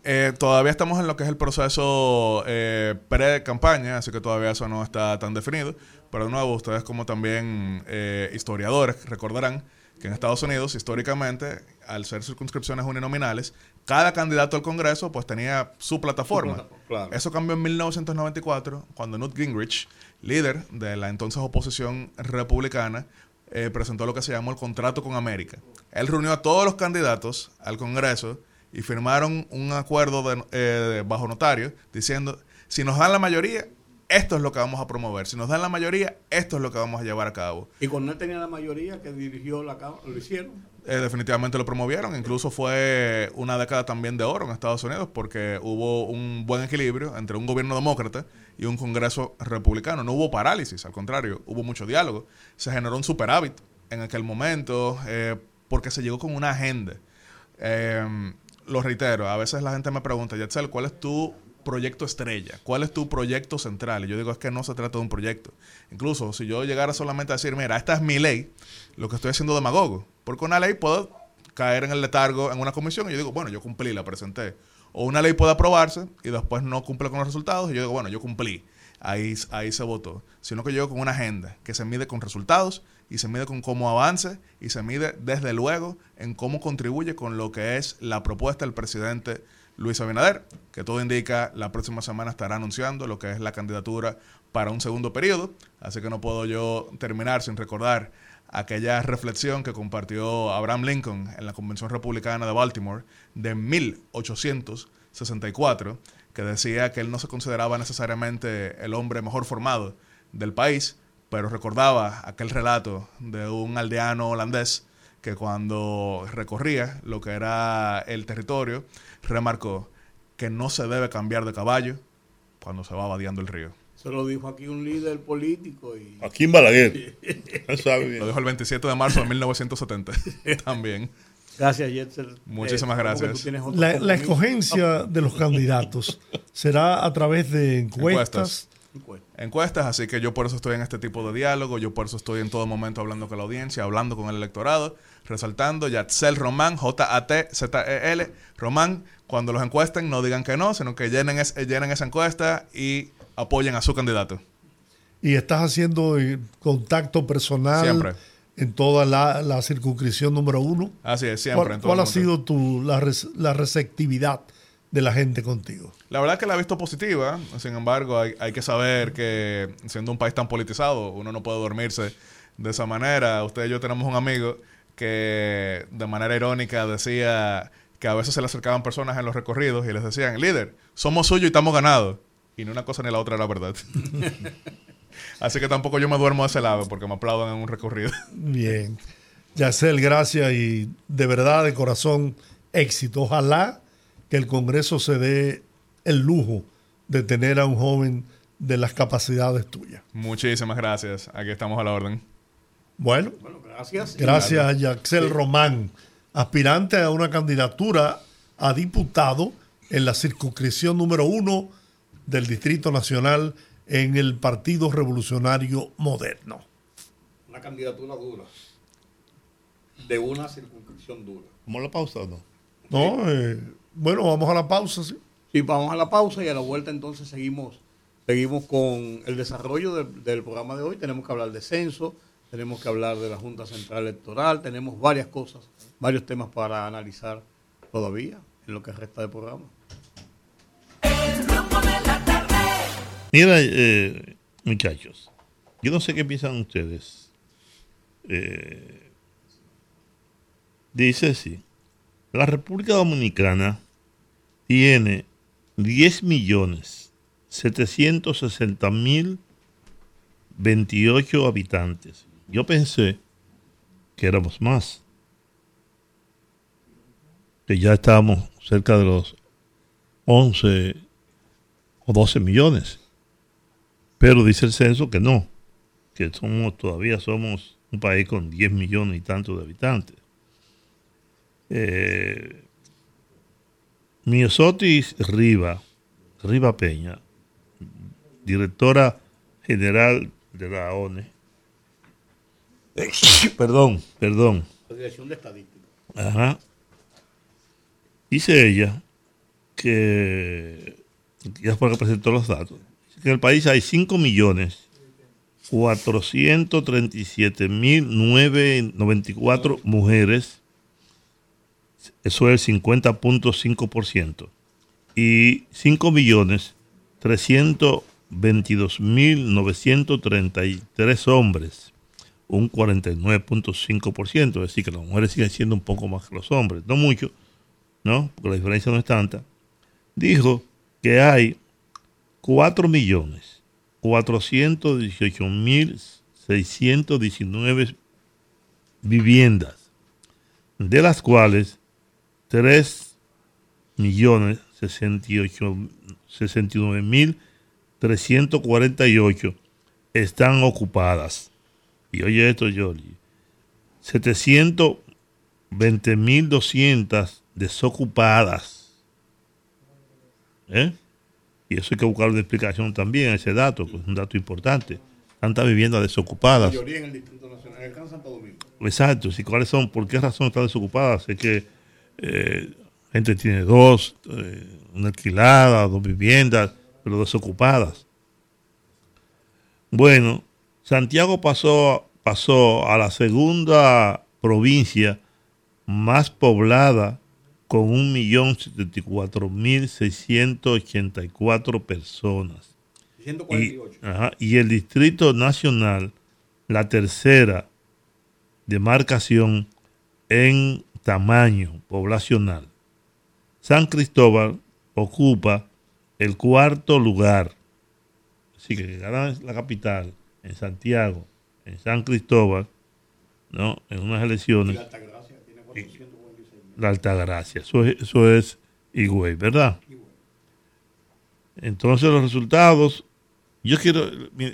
Eh, todavía estamos en lo que es el proceso eh, pre-campaña, así que todavía eso no está tan definido. Pero de nuevo, ustedes como también eh, historiadores recordarán que en Estados Unidos, históricamente, al ser circunscripciones uninominales, cada candidato al Congreso pues tenía su plataforma. Eso cambió en 1994, cuando Newt Gingrich, líder de la entonces oposición republicana, eh, presentó lo que se llamó el contrato con América. Él reunió a todos los candidatos al Congreso y firmaron un acuerdo de, eh, bajo notario diciendo, si nos dan la mayoría, esto es lo que vamos a promover. Si nos dan la mayoría, esto es lo que vamos a llevar a cabo. ¿Y cuando él tenía la mayoría que dirigió la lo hicieron? Eh, definitivamente lo promovieron. Incluso fue una década también de oro en Estados Unidos porque hubo un buen equilibrio entre un gobierno demócrata y un Congreso republicano. No hubo parálisis, al contrario, hubo mucho diálogo. Se generó un superávit en aquel momento eh, porque se llegó con una agenda. Eh, lo reitero, a veces la gente me pregunta, Yatzel, ¿cuál es tu proyecto estrella? ¿Cuál es tu proyecto central? Y yo digo, es que no se trata de un proyecto. Incluso si yo llegara solamente a decir, mira, esta es mi ley, lo que estoy haciendo demagogo. Porque una ley puedo caer en el letargo en una comisión y yo digo, bueno, yo cumplí, la presenté. O una ley puede aprobarse y después no cumple con los resultados y yo digo, bueno, yo cumplí. Ahí, ahí se votó. Sino que yo con una agenda que se mide con resultados y se mide con cómo avance y se mide desde luego en cómo contribuye con lo que es la propuesta del presidente Luis Abinader, que todo indica la próxima semana estará anunciando lo que es la candidatura para un segundo periodo, así que no puedo yo terminar sin recordar aquella reflexión que compartió Abraham Lincoln en la Convención Republicana de Baltimore de 1864, que decía que él no se consideraba necesariamente el hombre mejor formado del país, pero recordaba aquel relato de un aldeano holandés que cuando recorría lo que era el territorio, remarcó que no se debe cambiar de caballo cuando se va vadeando el río. Se lo dijo aquí un líder político. Y... Aquí en Balaguer. lo dijo el 27 de marzo de 1970 también. Gracias, Jetser. Muchísimas eh, gracias. La, la, escogencia de los candidatos será a través de encuestas encuestas. así que yo por eso estoy en este tipo de diálogo, yo por eso estoy en todo momento hablando con la audiencia, hablando con el electorado, resaltando Yatzel Román, J-A-T-Z-E-L, Román, cuando los encuesten no digan que no, sino que llenen, llenen esa encuesta y apoyen a su candidato. Y estás haciendo eh, contacto personal en toda la, circunscripción número uno. Así es, siempre. ¿Cuál, ha sido tu, la, la receptividad de la gente contigo? La verdad es que la he visto positiva, sin embargo hay, hay, que saber que siendo un país tan politizado, uno no puede dormirse de esa manera. Usted y yo tenemos un amigo que de manera irónica decía que a veces se le acercaban personas en los recorridos y les decían, líder, somos suyos y estamos ganados. Y ni una cosa ni la otra era verdad. Así que tampoco yo me duermo de ese lado porque me aplaudan en un recorrido. Bien. Yacel, gracias y de verdad, de corazón, éxito. Ojalá que el Congreso se dé el lujo de tener a un joven de las capacidades tuyas. Muchísimas gracias. Aquí estamos a la orden. Bueno, gracias. Gracias a Yaxel Román, aspirante a una candidatura a diputado en la circunscripción número uno del Distrito Nacional en el Partido Revolucionario Moderno. Una candidatura dura. De una circunscripción dura. ¿Cómo la pausa o no? No, eh, bueno, vamos a la pausa, sí. Sí, vamos a la pausa y a la vuelta entonces seguimos, seguimos con el desarrollo del programa de hoy. Tenemos que hablar de censo, tenemos que hablar de la Junta Central Electoral, tenemos varias cosas, varios temas para analizar todavía en lo que resta del programa. Mira, eh, muchachos, yo no sé qué piensan ustedes. Eh, dice así, la República Dominicana tiene 10 millones 760 mil 28 habitantes. Yo pensé que éramos más, que ya estábamos cerca de los 11 o 12 millones. Pero dice el censo que no, que somos todavía somos un país con 10 millones y tantos de habitantes. Eh, Miosotis Riva, Riva Peña, directora general de la ONE. perdón, perdón. Dirección de Estadística. Ajá. Dice ella que, ya fue que presentó los datos, en el país hay 5 millones 437.994 mujeres, eso es el 50.5%, y 5 millones 322.933 hombres, un 49.5%, es decir, que las mujeres siguen siendo un poco más que los hombres, no mucho, ¿no? Porque la diferencia no es tanta. Dijo que hay 4 millones 418.619 viviendas, de las cuales 3 millones 69.348 están ocupadas. Y oye esto, Jordi, 720.200 desocupadas. ¿Eh? Y eso hay que buscar una explicación también a ese dato, que es un dato importante. Tantas viviendas desocupadas. La mayoría en el Distrito Nacional, en el Santo Domingo. Exacto, ¿y cuáles son? ¿Por qué razón están desocupadas? Es que eh, gente tiene dos, eh, una alquilada, dos viviendas, pero desocupadas. Bueno, Santiago pasó, pasó a la segunda provincia más poblada con 1.074.684 personas. 148. Y, ajá, y el Distrito Nacional, la tercera demarcación en tamaño poblacional. San Cristóbal ocupa el cuarto lugar. Así que ganan la capital, en Santiago, en San Cristóbal, ¿no? En unas elecciones. Y la Altagracia tiene 446 mil. La Altagracia. Eso es, eso es Higüey, ¿verdad? Entonces los resultados, yo quiero,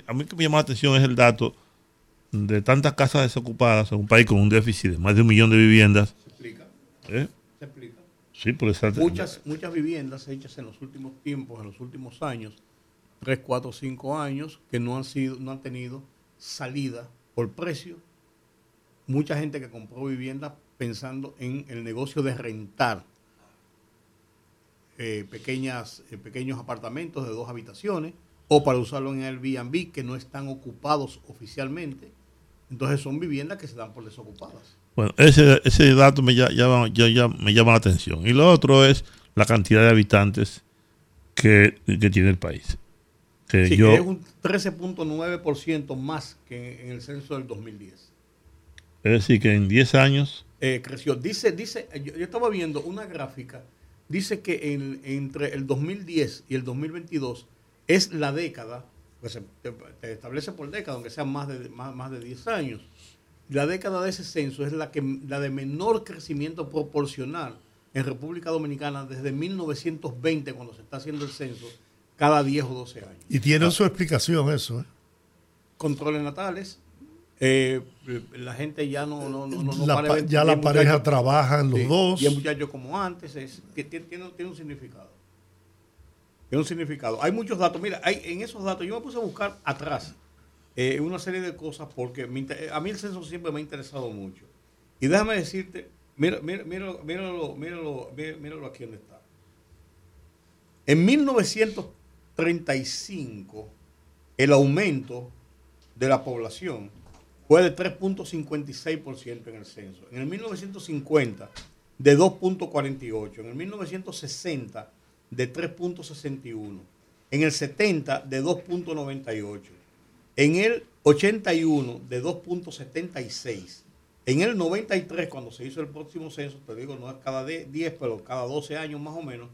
a mí que me llama la atención es el dato de tantas casas desocupadas en un país con un déficit de más de un millón de viviendas. Se explica. ¿eh? Se explica. Sí, por esa Muchas, muchas viviendas hechas en los últimos tiempos, en los últimos años, 3, 4, 5 años, que no han sido, no han tenido salida por precio. Mucha gente que compró vivienda pensando en el negocio de rentar eh, pequeñas, eh, pequeños apartamentos de dos habitaciones o para usarlo en Airbnb que no están ocupados oficialmente. Entonces son viviendas que se dan por desocupadas. Bueno, ese, ese dato me ya- ya me llama la atención. Y lo otro es la cantidad de habitantes que, que tiene el país. Que Sí, yo, que es un 13.9% más que en el censo del 2010. es decir, que en 10 años, Eh, creció. Dice, dice, yo, yo estaba viendo una gráfica, dice que en- entre el 2010 y el 2022 es la década, pues se te, te establece por década, aunque sean más de, más, más de 10 años. La década de ese censo es la, que, la de menor crecimiento proporcional en República Dominicana desde 1920, cuando se está haciendo el censo, cada 10 o 12 años. Y tiene su explicación eso. ¿eh? controles natales. Eh, la gente ya no, no, no, no- La ya la pareja muchacho- trabajan los sí, dos. Y el muchacho como antes, es, que tiene, tiene- un significado. Tiene un significado. Hay muchos datos. Mira, hay, en esos datos yo me puse a buscar atrás eh, una serie de cosas porque me inter- a mí el censo siempre me ha interesado mucho. Y déjame decirte, mira, mira, míralo, míralo, míralo, míralo aquí donde está. En 1935, el aumento de la población fue de 3.56% en el censo. En el 1950, de 2.48. En el 1960, de 3.61. En el 70, de 2.98. En el 81, de 2.76. En el 93, cuando se hizo el próximo censo, te digo, no es cada 10, pero cada 12 años más o menos,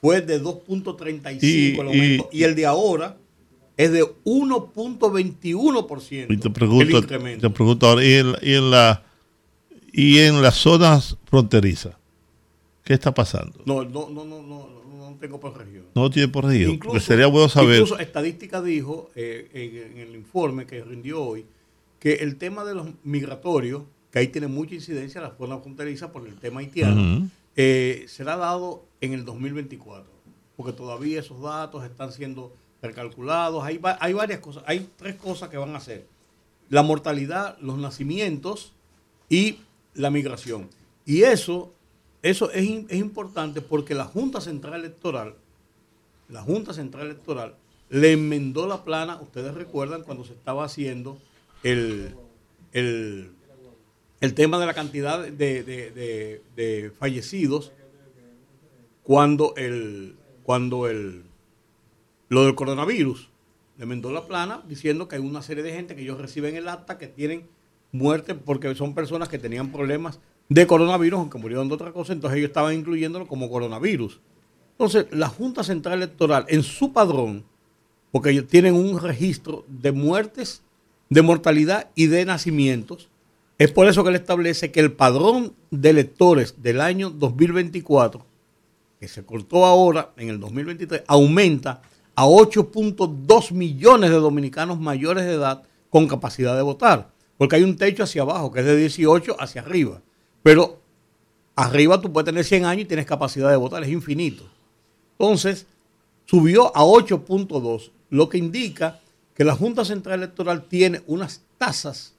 fue de 2.35 Y- el aumento. Y, y- el de ahora es de 1.21%. Y te pregunto, incremento. te pregunto ahora, ¿y en, y en la y en las zonas fronterizas? ¿Qué está pasando? No, no, no, no, no, no, no tengo por región. No tiene por registro. Incluso- Porque sería bueno saber. Incluso Estadística dijo eh, en, en el informe que rindió hoy que el tema de los migratorios, que ahí tiene mucha incidencia la zona fronteriza por el tema haitiano, eh, será dado en el 2024, porque todavía esos datos están siendo recalculados. Hay, hay varias cosas, hay tres cosas que van a hacer. La mortalidad, los nacimientos y la migración. Y eso, eso es, es importante porque la Junta Central Electoral, la Junta Central Electoral le enmendó la plana, ustedes recuerdan cuando se estaba haciendo el, el, el tema de la cantidad de, de- de- de fallecidos cuando el cuando el lo del coronavirus le enmendó la plana diciendo que hay una serie de gente que ellos reciben el acta que tienen muerte porque son personas que tenían problemas de coronavirus aunque murieron de otra cosa entonces ellos estaban incluyéndolo como coronavirus entonces la Junta Central Electoral en su padrón porque ellos tienen un registro de muertes, de mortalidad y de nacimientos. Es por eso que él establece que el padrón de electores del año 2024, que se cortó ahora en el 2023, aumenta a 8.2 millones de dominicanos mayores de edad con capacidad de votar. Porque hay un techo hacia abajo, que es de 18 hacia arriba. Pero arriba tú puedes tener 100 años y tienes capacidad de votar, es infinito. Entonces, subió a 8.2, lo que indica que la Junta Central Electoral tiene unas tasas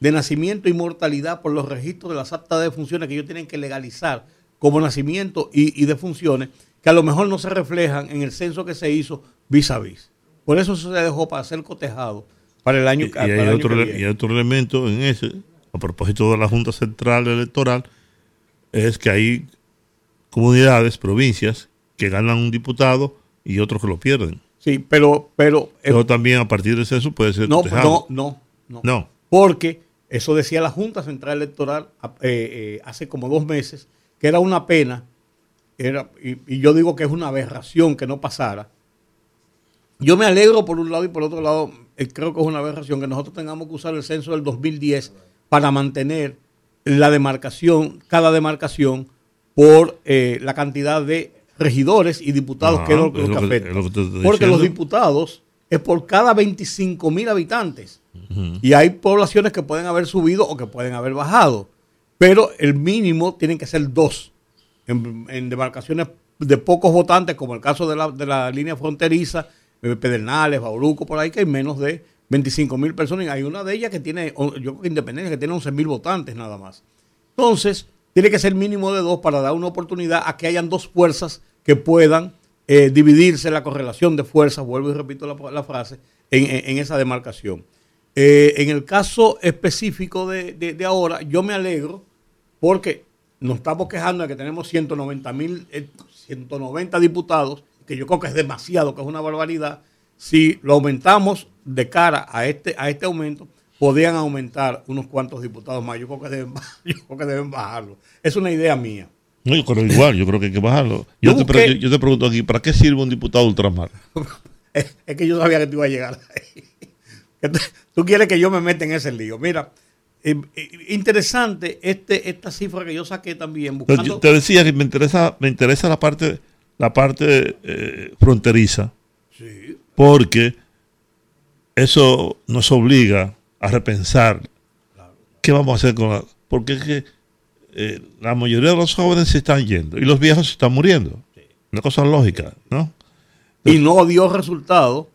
de nacimiento y mortalidad por los registros de las actas de funciones que ellos tienen que legalizar como nacimiento y, y de funciones, que a lo mejor no se reflejan en el censo que se hizo vis a vis. Por eso se dejó para ser cotejado para el año, Y, y para el hay, año otro, que viene. y hay otro elemento en ese, a propósito de la Junta Central Electoral, es que hay comunidades, provincias, que ganan un diputado y otros que lo pierden. Sí, pero, pero eh, Pero también a partir de eso puede ser no, cotejado. no, no, no. No. Porque eso decía la Junta Central Electoral eh, eh, hace como dos meses, que era una pena, era, y, y yo digo que es una aberración que no pasara. Yo me alegro por un lado y por otro lado, eh, creo que es una aberración que nosotros tengamos que usar el censo del 2010 para mantener la demarcación, cada demarcación, por eh, la cantidad de regidores y diputados Ajá, que es lo, es lo que afecta. es lo que Porque los diputados es por cada 25 mil habitantes. Y hay poblaciones que pueden haber subido o que pueden haber bajado. Pero el mínimo tienen que ser dos. En, demarcaciones de pocos votantes, como el caso de la, de la línea fronteriza, eh, Pedernales, Bauruco, por ahí, que hay menos de 25 mil personas. Y hay una de ellas que tiene, yo creo que Independencia, que tiene 11 mil votantes nada más. Entonces, tiene que ser mínimo de dos para dar una oportunidad a que hayan dos fuerzas que puedan eh, dividirse la correlación de fuerzas, vuelvo y repito la, frase, en, en- esa demarcación. Eh, en el caso específico de- de ahora, yo me alegro porque nos estamos quejando de que tenemos 190 mil, eh, 190 diputados, que yo creo que es demasiado, que es una barbaridad. Si lo aumentamos de cara a este, a este aumento, podrían aumentar unos cuantos diputados más. Yo creo que deben, yo creo que deben bajarlo. Es una idea mía. No, yo creo igual, yo creo que hay que bajarlo. Yo, te, busqué- yo- yo te pregunto aquí, ¿para qué sirve un diputado ultramar? Es, es que yo sabía que tú ibas a llegar ahí. Tú quieres que yo me meta en ese lío. Mira, eh, eh, interesante este, esta cifra que yo saqué también buscando. yo te decía que me interesa, me interesa la parte, la parte eh, fronteriza, Sí. porque eso nos obliga a repensar qué vamos a hacer con la... Porque es que eh, la mayoría de los jóvenes se están yendo y los viejos se están muriendo. Una cosa lógica, ¿no? y no dio resultado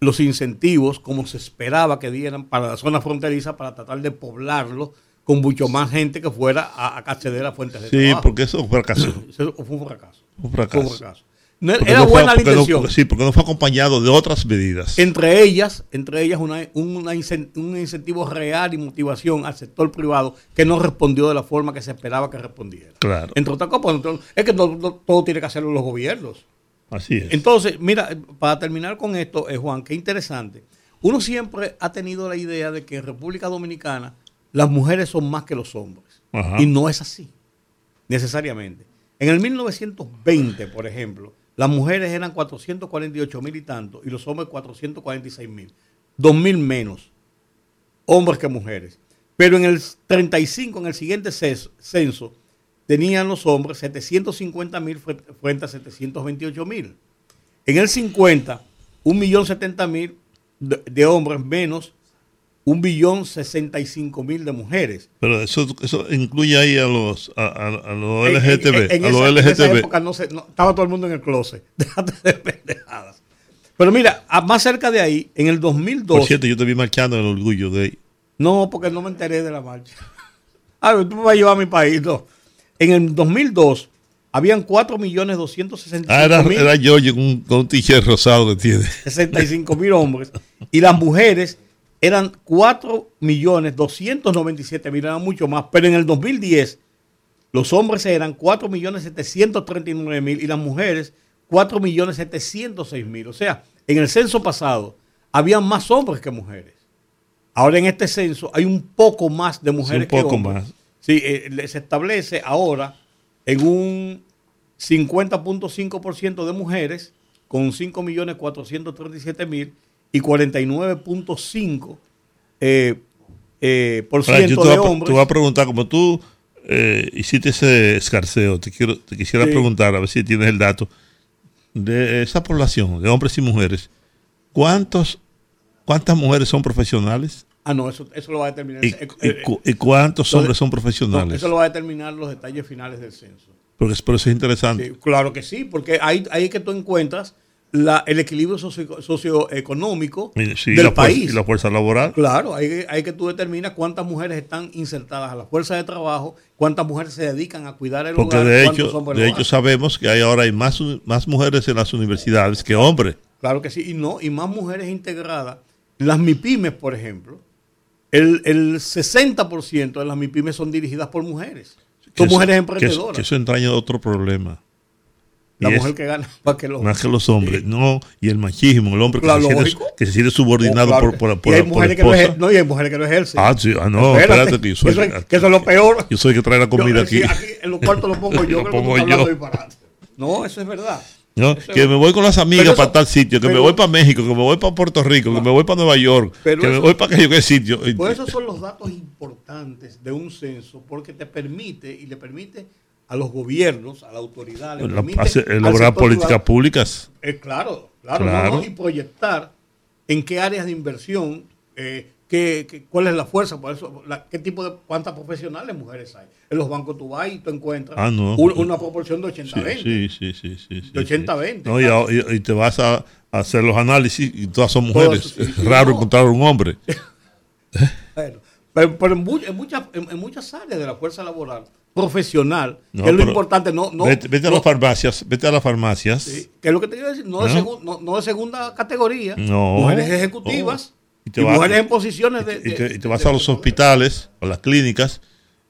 los incentivos como se esperaba que dieran para la zona fronteriza para tratar de poblarlo con mucho más gente que fuera a, a acceder a fuentes de Sí, trabajo. porque eso fue un fracaso. Eso fue un fracaso. Un fracaso. Fue un fracaso. No, Porque era no fue- buena la no- intención. sí, porque no fue acompañado de otras medidas. Entre ellas, entre ellas una, un incentivo real y motivación al sector privado que no respondió de la forma que se esperaba que respondiera. Claro, Entre otras cosas, pues, es que no- todo tiene que hacerlo los gobiernos. Así es. Entonces, mira, para terminar con esto, eh, Juan, qué interesante. Uno siempre ha tenido la idea de que en República Dominicana las mujeres son más que los hombres. Ajá. Y no es así, necesariamente. En el 1920, por ejemplo, las mujeres eran 448 mil y tanto y los hombres 446 mil. Dos mil menos hombres que mujeres. Pero en el 35, en el siguiente censo, tenían los hombres 750 mil frente a 728 mil. En el 50, 1.070.000 de, de hombres menos 1.065.000 de mujeres. Pero eso, eso incluye ahí a los, a, a- a los En- en- LGTB. en a los esa, en esa LGTB. época no se- no- estaba todo el mundo en el closet. Déjate de pendejadas. Pero mira, más cerca de ahí, en el 2002. Por cierto, yo te vi marchando en el orgullo gay. No, porque no me enteré de la marcha. A ver, tú me vas a llevar a mi país. No. En el 2002 habían 4.265.000 Ah, era, era George con un, con un t-shirt rosado que tiene. 65 mil hombres y las mujeres eran 4 millones 297 mil, eran mucho más, pero en el 2010 los hombres eran 4 millones 739 mil y las mujeres 4 millones 706 mil. O sea, en el censo pasado había más hombres que mujeres. Ahora en este censo hay un poco más de mujeres un que poco hombres. más. Sí, eh, se establece ahora en un 50.5% de mujeres con 5.437.000 y 49.5% eh, eh, por ciento de a, pre- hombres. te voy a preguntar, como tú eh, hiciste ese escarceo, te, quiero, te quisiera Sí. preguntar, a ver si tienes el dato, de esa población, de hombres y mujeres, ¿cuántos, ¿cuántas mujeres son profesionales? Ah, no, eso, eso lo va a determinar. ¿Y, eh, y cu- y cuántos hombres son no, profesionales? eso lo va a determinar los detalles finales del censo. Porque por eso es interesante. Sí, claro que sí, porque ahí, ahí es que tú encuentras la, el equilibrio socio- socioeconómico sí, del la fuerza- país. y la fuerza laboral. Claro, ahí, ahí que tú determinas cuántas mujeres están insertadas a la fuerza de trabajo, cuántas mujeres se dedican a cuidar el Porque hogar, de hecho, de hecho sabemos que hay ahora hay más, más mujeres en las universidades que hombres. Claro que sí, y no, y más mujeres integradas. Las MIPIMES, por ejemplo, el, el 60% de las MIPIMES son dirigidas por mujeres. Son mujeres eso- emprendedoras. Que eso entraña otro problema. la Y mujer es- que gana más que los Más que los hombres, no, y el machismo, el hombre que, Claro, se, siente, que se siente subordinado Oh, claro por, por, por, y hay por mujeres que no esposa. no, y hay mujeres que no ejercen. Ah, sí, ah, no, espérate, que yo soy, eso, es, que eso es lo peor. yo soy el que trae la comida Yo, aquí. aquí en los cuartos lo pongo yo. Lo pongo yo. No, eso es verdad. Que me voy con las amigas eso- para tal sitio, que me voy para México, que me voy para Puerto Rico, que me voy para Nueva York, que me voy para aquello que sitio. Pues esos son los datos importantes de un censo porque te permite y le permite a los gobiernos, a la autoridad, le permite hace- elaborar políticas públicas. Eh, claro, claro, Claro. no, no, y proyectar en qué áreas de inversión, eh, qué, qué- cuál es la fuerza, por eso, la- qué tipo de, cuántas profesionales mujeres hay. En los bancos tú vas y tú encuentras Ah, no. un- una proporción de Sí, 80-20. sí, sí, sí, sí, sí, De 80-20, No, y, a- y- y te vas a, hacer los análisis y todas son mujeres. es raro no. encontrar un hombre. Bueno, pero, pero en, en muchas, en, en muchas áreas de la fuerza laboral profesional, No, que es lo importante, no, no, vete, vete a las farmacias, vete a las farmacias. Sí, que es lo que te quiero decir, no, de, segun- no, no de segunda categoría, No. mujeres ejecutivas Oh. Y, Y te vas- mujeres en posiciones de... y te, y vas de- a los hospitales, a las clínicas,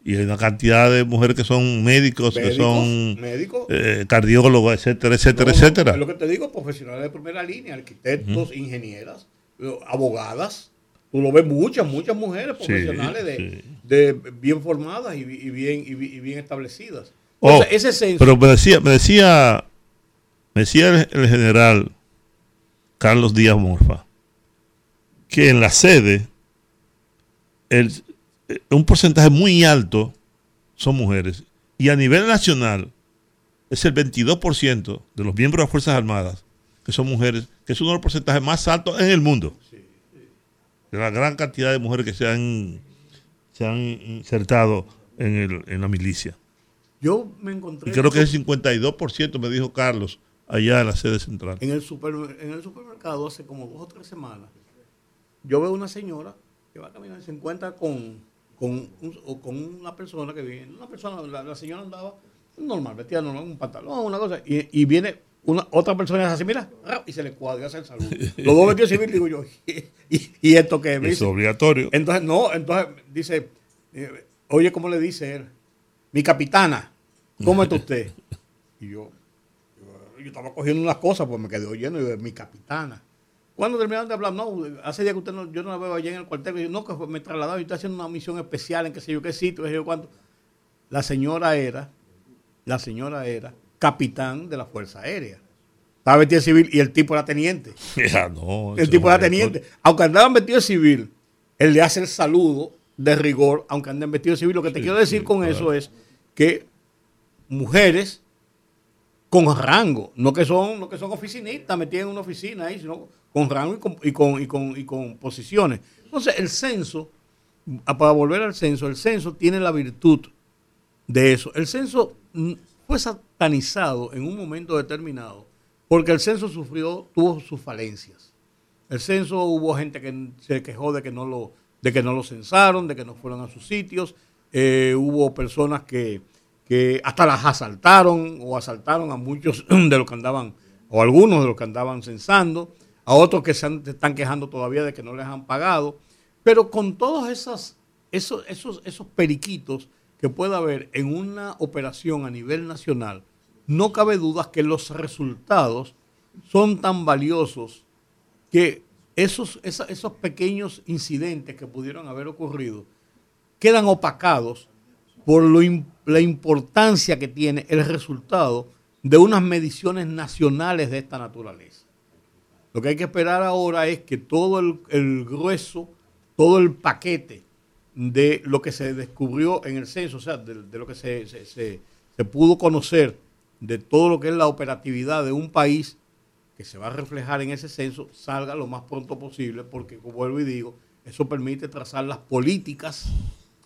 y hay una cantidad de mujeres que son médicos, que son médicos. eh, cardiólogos, etcétera, etcétera, No, etcétera. Es lo que te digo, profesionales de primera línea, arquitectos, ingenieras, abogadas. Tú lo ves muchas, muchas mujeres Sí, profesionales de, sí. de bien formadas y, bi- y bien, y, bi- y bien establecidas. Oh, Entonces, ese censo, pero me decía, me decía, me decía el, el general Carlos Díaz Morfa que en la sede el- eh, un porcentaje muy alto son mujeres y a nivel nacional es el 22% de los miembros de las Fuerzas Armadas que son mujeres, que es uno de los porcentajes más altos en el mundo. De la gran cantidad de mujeres que se han, se han insertado en, el- en la milicia. yo me encontré Y creo que es el 52%, me dijo Carlos, allá en la sede central. en el, supermer- en el supermercado hace como dos o tres semanas. Yo veo una señora que va caminando y se encuentra con, con, un- o con una persona que viene. Una persona, la, la señora andaba normal, vestida normal, un pantalón, una cosa. Y, y viene una, otra persona y hace así, mira, ra, y se le cuadra, hace el saludo. Los dos vestidos civiles, digo yo, ¿y, y esto qué? Es dice, obligatorio. entonces, no, entonces dice, eh, oye, ¿cómo le dice él? Mi capitana, ¿cómo está usted? Y yo, yo, yo estaba cogiendo unas cosas, pues me quedé oyendo, y yo, mi capitana. Cuando terminaron de hablar, no, hace días que usted no, yo no la veo allá en el cuartel, yo, no, que me trasladaron, yo estoy haciendo una misión especial en qué sé yo qué sitio, qué sé yo cuánto. La señora era, la señora era capitán de la Fuerza Aérea. Estaba vestida de civil y el tipo era teniente. Ya, no, El tipo era teniente. Aunque andaban vestido de civil, él le hace el saludo de rigor, aunque anden vestido de civil. Lo que te Sí, quiero decir sí, con claro. eso es que mujeres con rango, no que son, no que son oficinistas metidas en una oficina ahí, sino con rango y con, y con, y con, posiciones. Entonces, el censo, para volver al censo, el censo tiene la virtud de eso. El censo mm, fue satanizado en un momento determinado porque el censo sufrió, tuvo sus falencias. El censo hubo gente que se quejó de que no lo, de que no lo censaron, de que no fueron a sus sitios. Eh, hubo personas que, que hasta las asaltaron o asaltaron a muchos de los que andaban, o algunos de los que andaban censando, a otros que se, están quejando todavía de que no les han pagado. Pero con todos esos, esos, esos periquitos que pueda haber en una operación a nivel nacional, no cabe duda que los resultados son tan valiosos que esos, esos pequeños incidentes que pudieron haber ocurrido quedan opacados por lo im- la importancia que tiene el resultado de unas mediciones nacionales de esta naturaleza. Lo que hay que esperar ahora es que todo el, grueso, todo el paquete de lo que se descubrió en el censo, o sea, de, lo que se, se- se- se pudo conocer de todo lo que es la operatividad de un país que se va a reflejar en ese censo, salga lo más pronto posible, porque, como vuelvo y digo, eso permite trazar las políticas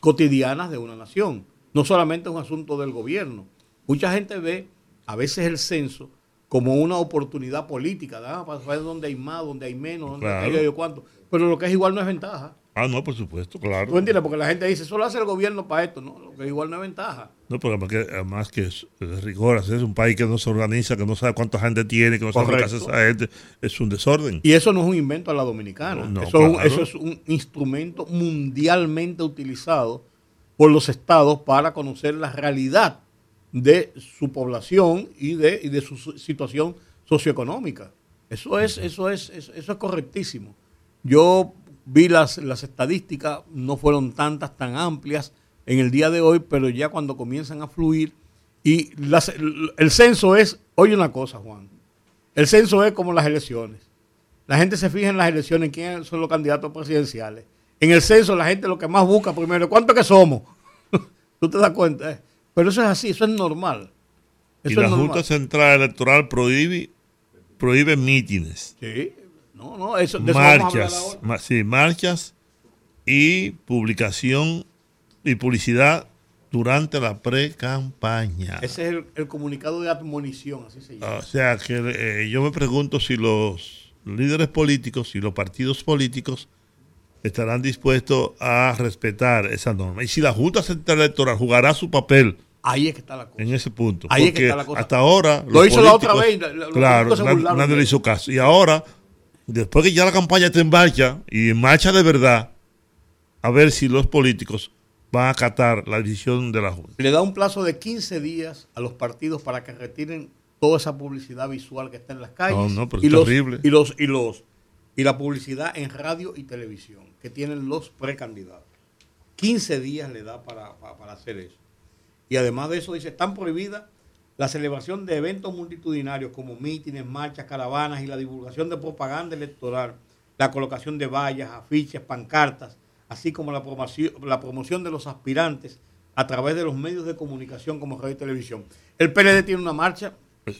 cotidianas de una nación. No solamente es un asunto del gobierno. Mucha gente ve a veces el censo como una oportunidad política, ¿verdad? para saber dónde hay más, dónde hay menos, dónde Claro. hay yo cuánto. Pero lo que es igual no es ventaja. Ah, no, por supuesto, claro. ¿Tú entiendes? Porque la gente dice, solo hace el gobierno para esto. No, lo que es igual no es ventaja. No, pero además que, además que es, es rigor, es un país que no se organiza, que no sabe cuánta gente tiene, que no sabe qué hace Correcto. esa gente, es un desorden. Y eso no es un invento a la dominicana. No, no, eso, es un, claro. eso es un instrumento mundialmente utilizado por los estados para conocer la realidad de su población y de, y de su situación socioeconómica. Eso es, eso es, eso, es correctísimo. Yo vi las, las estadísticas, no fueron tantas, tan amplias en el día de hoy, pero ya cuando comienzan a fluir, y las- el censo es, oye una cosa, Juan, el censo es como las elecciones. La gente se fija en las elecciones, quiénes son los candidatos presidenciales. En el censo la gente lo que más busca primero es cuánto que somos. Tú te das cuenta. eh? Pero eso es así, eso es normal. Y la normal. Junta Central Electoral prohíbe, prohíbe mítines, Sí, no, no, eso, de eso vamos a marchas, ahora. sí, marchas y publicación y publicidad durante la pre-campaña. Ese es el, el comunicado de admonición, así se llama. O sea que eh, yo me pregunto si los líderes políticos y los partidos políticos estarán dispuestos a respetar esa norma. Y si la Junta Central Electoral jugará su papel Ahí es que está la cosa. en ese punto. Ahí es que está la cosa. hasta ahora. Lo hizo la otra vez, los claro, se nadie de le hizo caso. Y ahora, después que ya la campaña está en marcha y en marcha de verdad, a ver si los políticos van a acatar la decisión de la Junta. Le da un plazo de 15 días a los partidos para que retiren toda esa publicidad visual que está en las calles. No, no, pero y es los, terrible. Y los, y los y la publicidad en radio y televisión que tienen los precandidatos. 15 días le da para, para- para hacer eso. Y además de eso dice, están prohibidas la celebración de eventos multitudinarios como mítines, marchas, caravanas y la divulgación de propaganda electoral, la colocación de vallas, afiches, pancartas, así como la promoción, la promoción de los aspirantes a través de los medios de comunicación como radio y televisión. El PLD tiene una marcha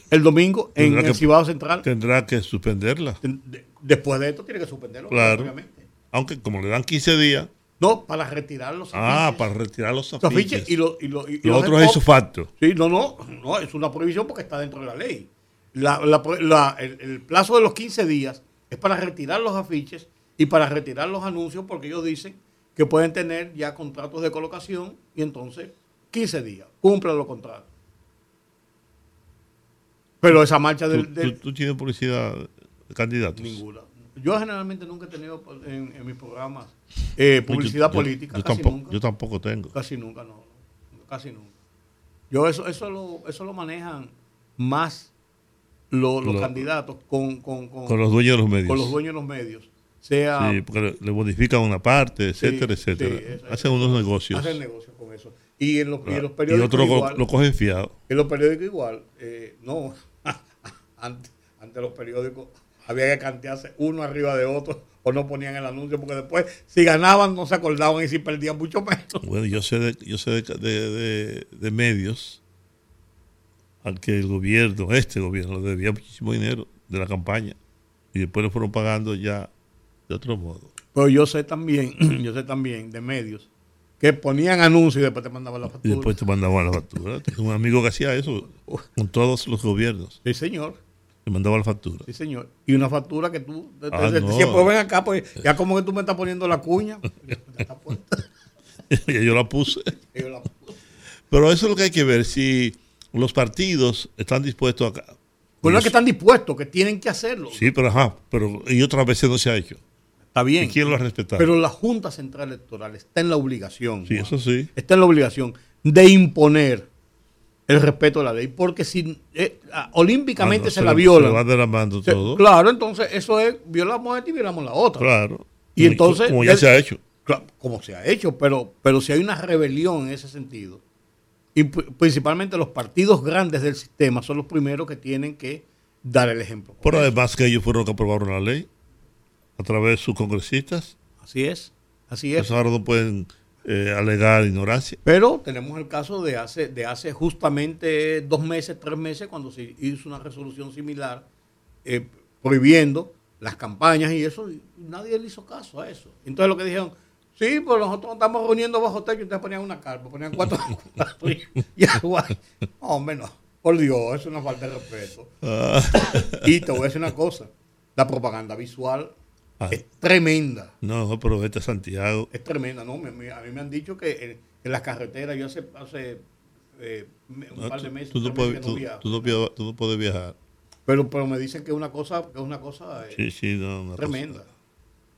el domingo en el Cibao Central. Tendrá que suspenderla. De- Después de esto tiene que suspenderlo, Claro. obviamente. Aunque como le dan 15 días, No, para retirar los ah, afiches. para retirar los Los afiches afiches. y los y los- y- y Lo otro es su facto. Sí, no, no, no, es una prohibición porque está dentro de la ley. La- la- la- el, el plazo de los 15 días es para retirar los afiches y para retirar los anuncios porque ellos dicen que pueden tener ya contratos de colocación y entonces 15 días, cumplan los contratos. Pero esa marcha ¿Tú, del... tú tienes publicidad de candidatos? Ninguna. Yo generalmente nunca he tenido en, en mis programas eh, publicidad Yo- política. Yo, casi tampoco, nunca. yo tampoco tengo. Casi nunca, no. Casi nunca. Yo eso, eso, lo, eso lo manejan más los, los Lo- candidatos con, con, con, Con los dueños de los medios. con los dueños de los medios sea Sí, porque le- bonifican una parte, etcétera, Sí, etcétera. sí, eso- Hacen unos negocios. hacen negocios con eso. Y en los, y en los y periódicos otros lo, igual. lo cogen fiado. En los periódicos igual. eh, no, antes, antes los periódicos había que cantearse uno arriba de otro o no ponían el anuncio porque después si ganaban no se acordaban y si perdían mucho menos. Bueno, yo sé de, yo sé de, de- de- medios al que el gobierno, este gobierno, le debía muchísimo dinero de la campaña y después lo fueron pagando ya de otro modo. Pero yo sé también, yo sé también de medios que ponían anuncios y después te mandaban la Y factura. después te mandaban la factura. Tengo un amigo que hacía eso con todos los gobiernos. Sí, señor. Le mandaba la factura. Sí, señor. Y una factura que tú, te- te- Ah, te- no. siempre ven acá, pues ya como que tú me estás poniendo la cuña. y yo la puse. Yo la- Pero eso es lo que hay que ver, si los partidos están dispuestos a... Pues no es que están dispuestos, que tienen que hacerlo. Sí, pero ajá, pero y otras veces no se ha hecho. Está bien. ¿Y quién lo ha respetado? Pero la Junta Central Electoral está en la obligación. Sí, Juan, eso sí. Está en la obligación de imponer el respeto a la ley. Porque si eh, olímpicamente Ah, se, la viola. Se va se- todo. Claro, entonces eso es violamos esta y violamos la otra. Claro. Y entonces. Como ya se ha hecho. Claro, como se ha hecho, pero, pero si hay una rebelión en ese sentido, y principalmente los partidos grandes del sistema son los primeros que tienen que dar el ejemplo. Por además que ellos fueron los que aprobaron la ley a través de sus congresistas. Así es, así es. Pues ahora no pueden eh, alegar ignorancia. Pero tenemos el caso de hace, de hace justamente dos meses, tres meses, cuando se hizo una resolución similar eh, prohibiendo las campañas y eso, y nadie le hizo caso a eso. Entonces lo que dijeron, sí, pues nosotros nos estamos reuniendo bajo techo, ustedes ponían una carpa, ponían cuatro cuatro y y. No, hombre, no. Por Dios, es una falta de respeto. Ah. Y te voy a decir una cosa, la propaganda visual Ah. es tremenda. No, pero vete a Santiago. Es tremenda, ¿no? Me- me- a mí me han dicho que en, en las carreteras, yo hace, hace eh, un No, par de meses, tú puedes, no tú- viajo. tú no via- tú no puedes viajar. pero, pero me dicen que es una cosa, que es una cosa eh, Sí, sí, no. una cosa tremenda.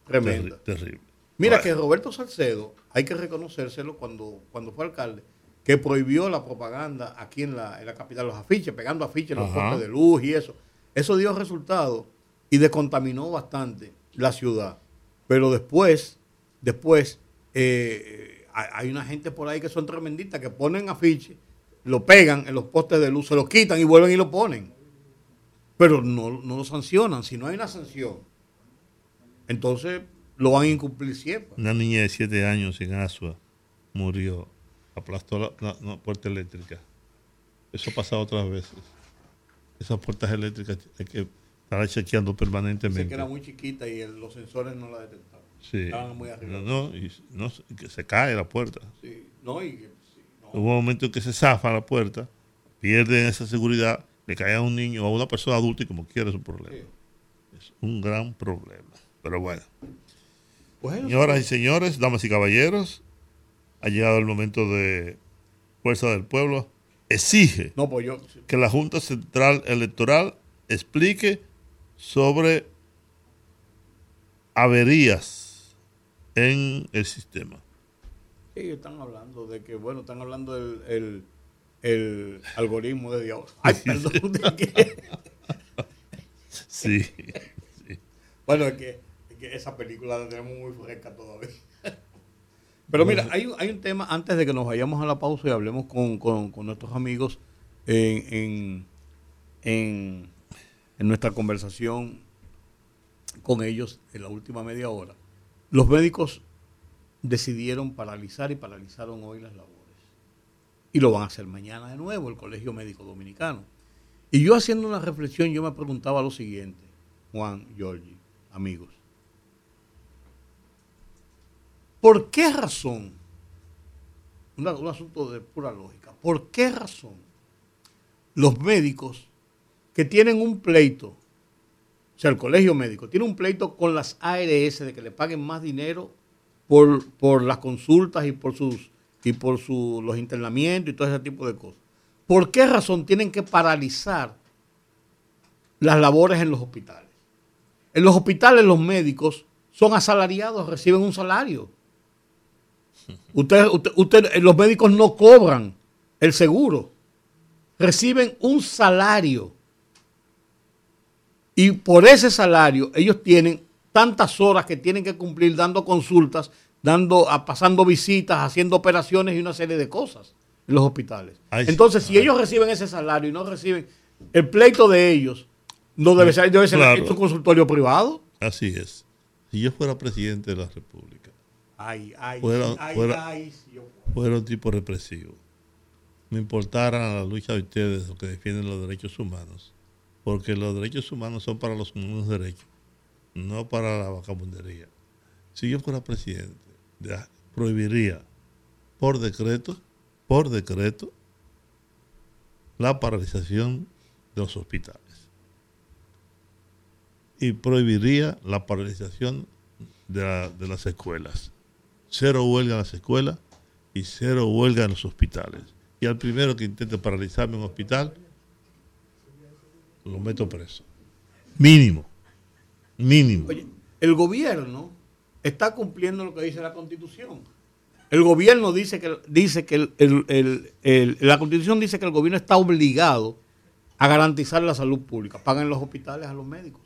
Tremenda. terri- terrible. Mira que Roberto Salcedo, hay que reconocérselo cuando, cuando fue alcalde, que prohibió la propaganda aquí en la, en la capital, los afiches, pegando afiches en los postes de luz y eso. Eso dio resultado y descontaminó bastante la ciudad. Pero después, después, eh, hay una gente por ahí que son tremendistas, que ponen afiches, lo pegan en los postes de luz, se lo quitan y vuelven y lo ponen. Pero no, no lo sancionan. Si no hay una sanción, entonces lo van a incumplir siempre. Una niña de 7 años en Asua murió. Aplastó la, la- la puerta eléctrica. Eso ha pasado otras veces. Esas puertas eléctricas hay que estar chequeando permanentemente. que era muy chiquita y el- los sensores no la detectaban. Sí. Estaban muy arriba. No, no, y no, que se cae la puerta. Sí, no, y que- sí, no. Hubo un momento en que se zafa la puerta, pierden esa seguridad, le cae a un niño o a una persona adulta y como quiera es un problema. Sí. Es un gran problema. Pero bueno. Señoras y señores, damas y caballeros, ha llegado el momento de Fuerza del Pueblo. Exige no, pues yo, que la Junta Central Electoral explique sobre averías en el sistema. sí, están hablando de que, bueno, están hablando del el, el algoritmo de Dios. Ay, perdón, ¿de qué? Sí. Bueno, es que, es que esa película la tenemos muy fresca todavía. Pero mira, hay, un- hay un tema, antes de que nos vayamos a la pausa y hablemos con, con- con nuestros amigos en, en, en- en nuestra conversación con ellos en la última media hora. Los médicos decidieron paralizar y paralizaron hoy las labores. Y lo van a hacer mañana de nuevo, el Colegio Médico Dominicano. Y yo haciendo una reflexión, yo me preguntaba lo siguiente, Juan, Giorgi, amigos. ¿Por qué razón? Un asunto de pura lógica. ¿Por qué razón los médicos tienen un pleito, o sea, el colegio médico, tiene un pleito con las ARS de que le paguen más dinero por, por las consultas y por sus y por su, los internamientos y todo ese tipo de cosas? ¿Por qué razón tienen que paralizar las labores en los hospitales? En los hospitales los médicos son asalariados, reciben un salario. Usted, usted- usted- los médicos no cobran el seguro, reciben un salario. Y por ese salario ellos tienen tantas horas que tienen que cumplir dando consultas, dando, pasando visitas, haciendo operaciones y una serie de cosas en los hospitales. Entonces, si ellos reciben ese salario y no reciben el pleito de ellos, no debe ser, debe ser un consultorio privado. Así es. Si yo fuera presidente de la República, ay, ay, fuera, ay, fuera, fuera un tipo represivo, me importara la lucha de ustedes, los que defienden los derechos humanos, porque los derechos humanos son para los humanos derechos, no para la vacabundería. Si yo fuera presidente, prohibiría por decreto, por decreto, la paralización de los hospitales. Y prohibiría la paralización de, de las escuelas. Cero huelga en las escuelas y cero huelga en los hospitales. Y al primero que intente paralizarme en un hospital, lo meto preso. Mínimo. Mínimo. Oye, el gobierno está cumpliendo lo que dice la Constitución. El gobierno dice que, dice que la Constitución dice que el gobierno está obligado a garantizar la salud pública. Pagan los hospitales a los médicos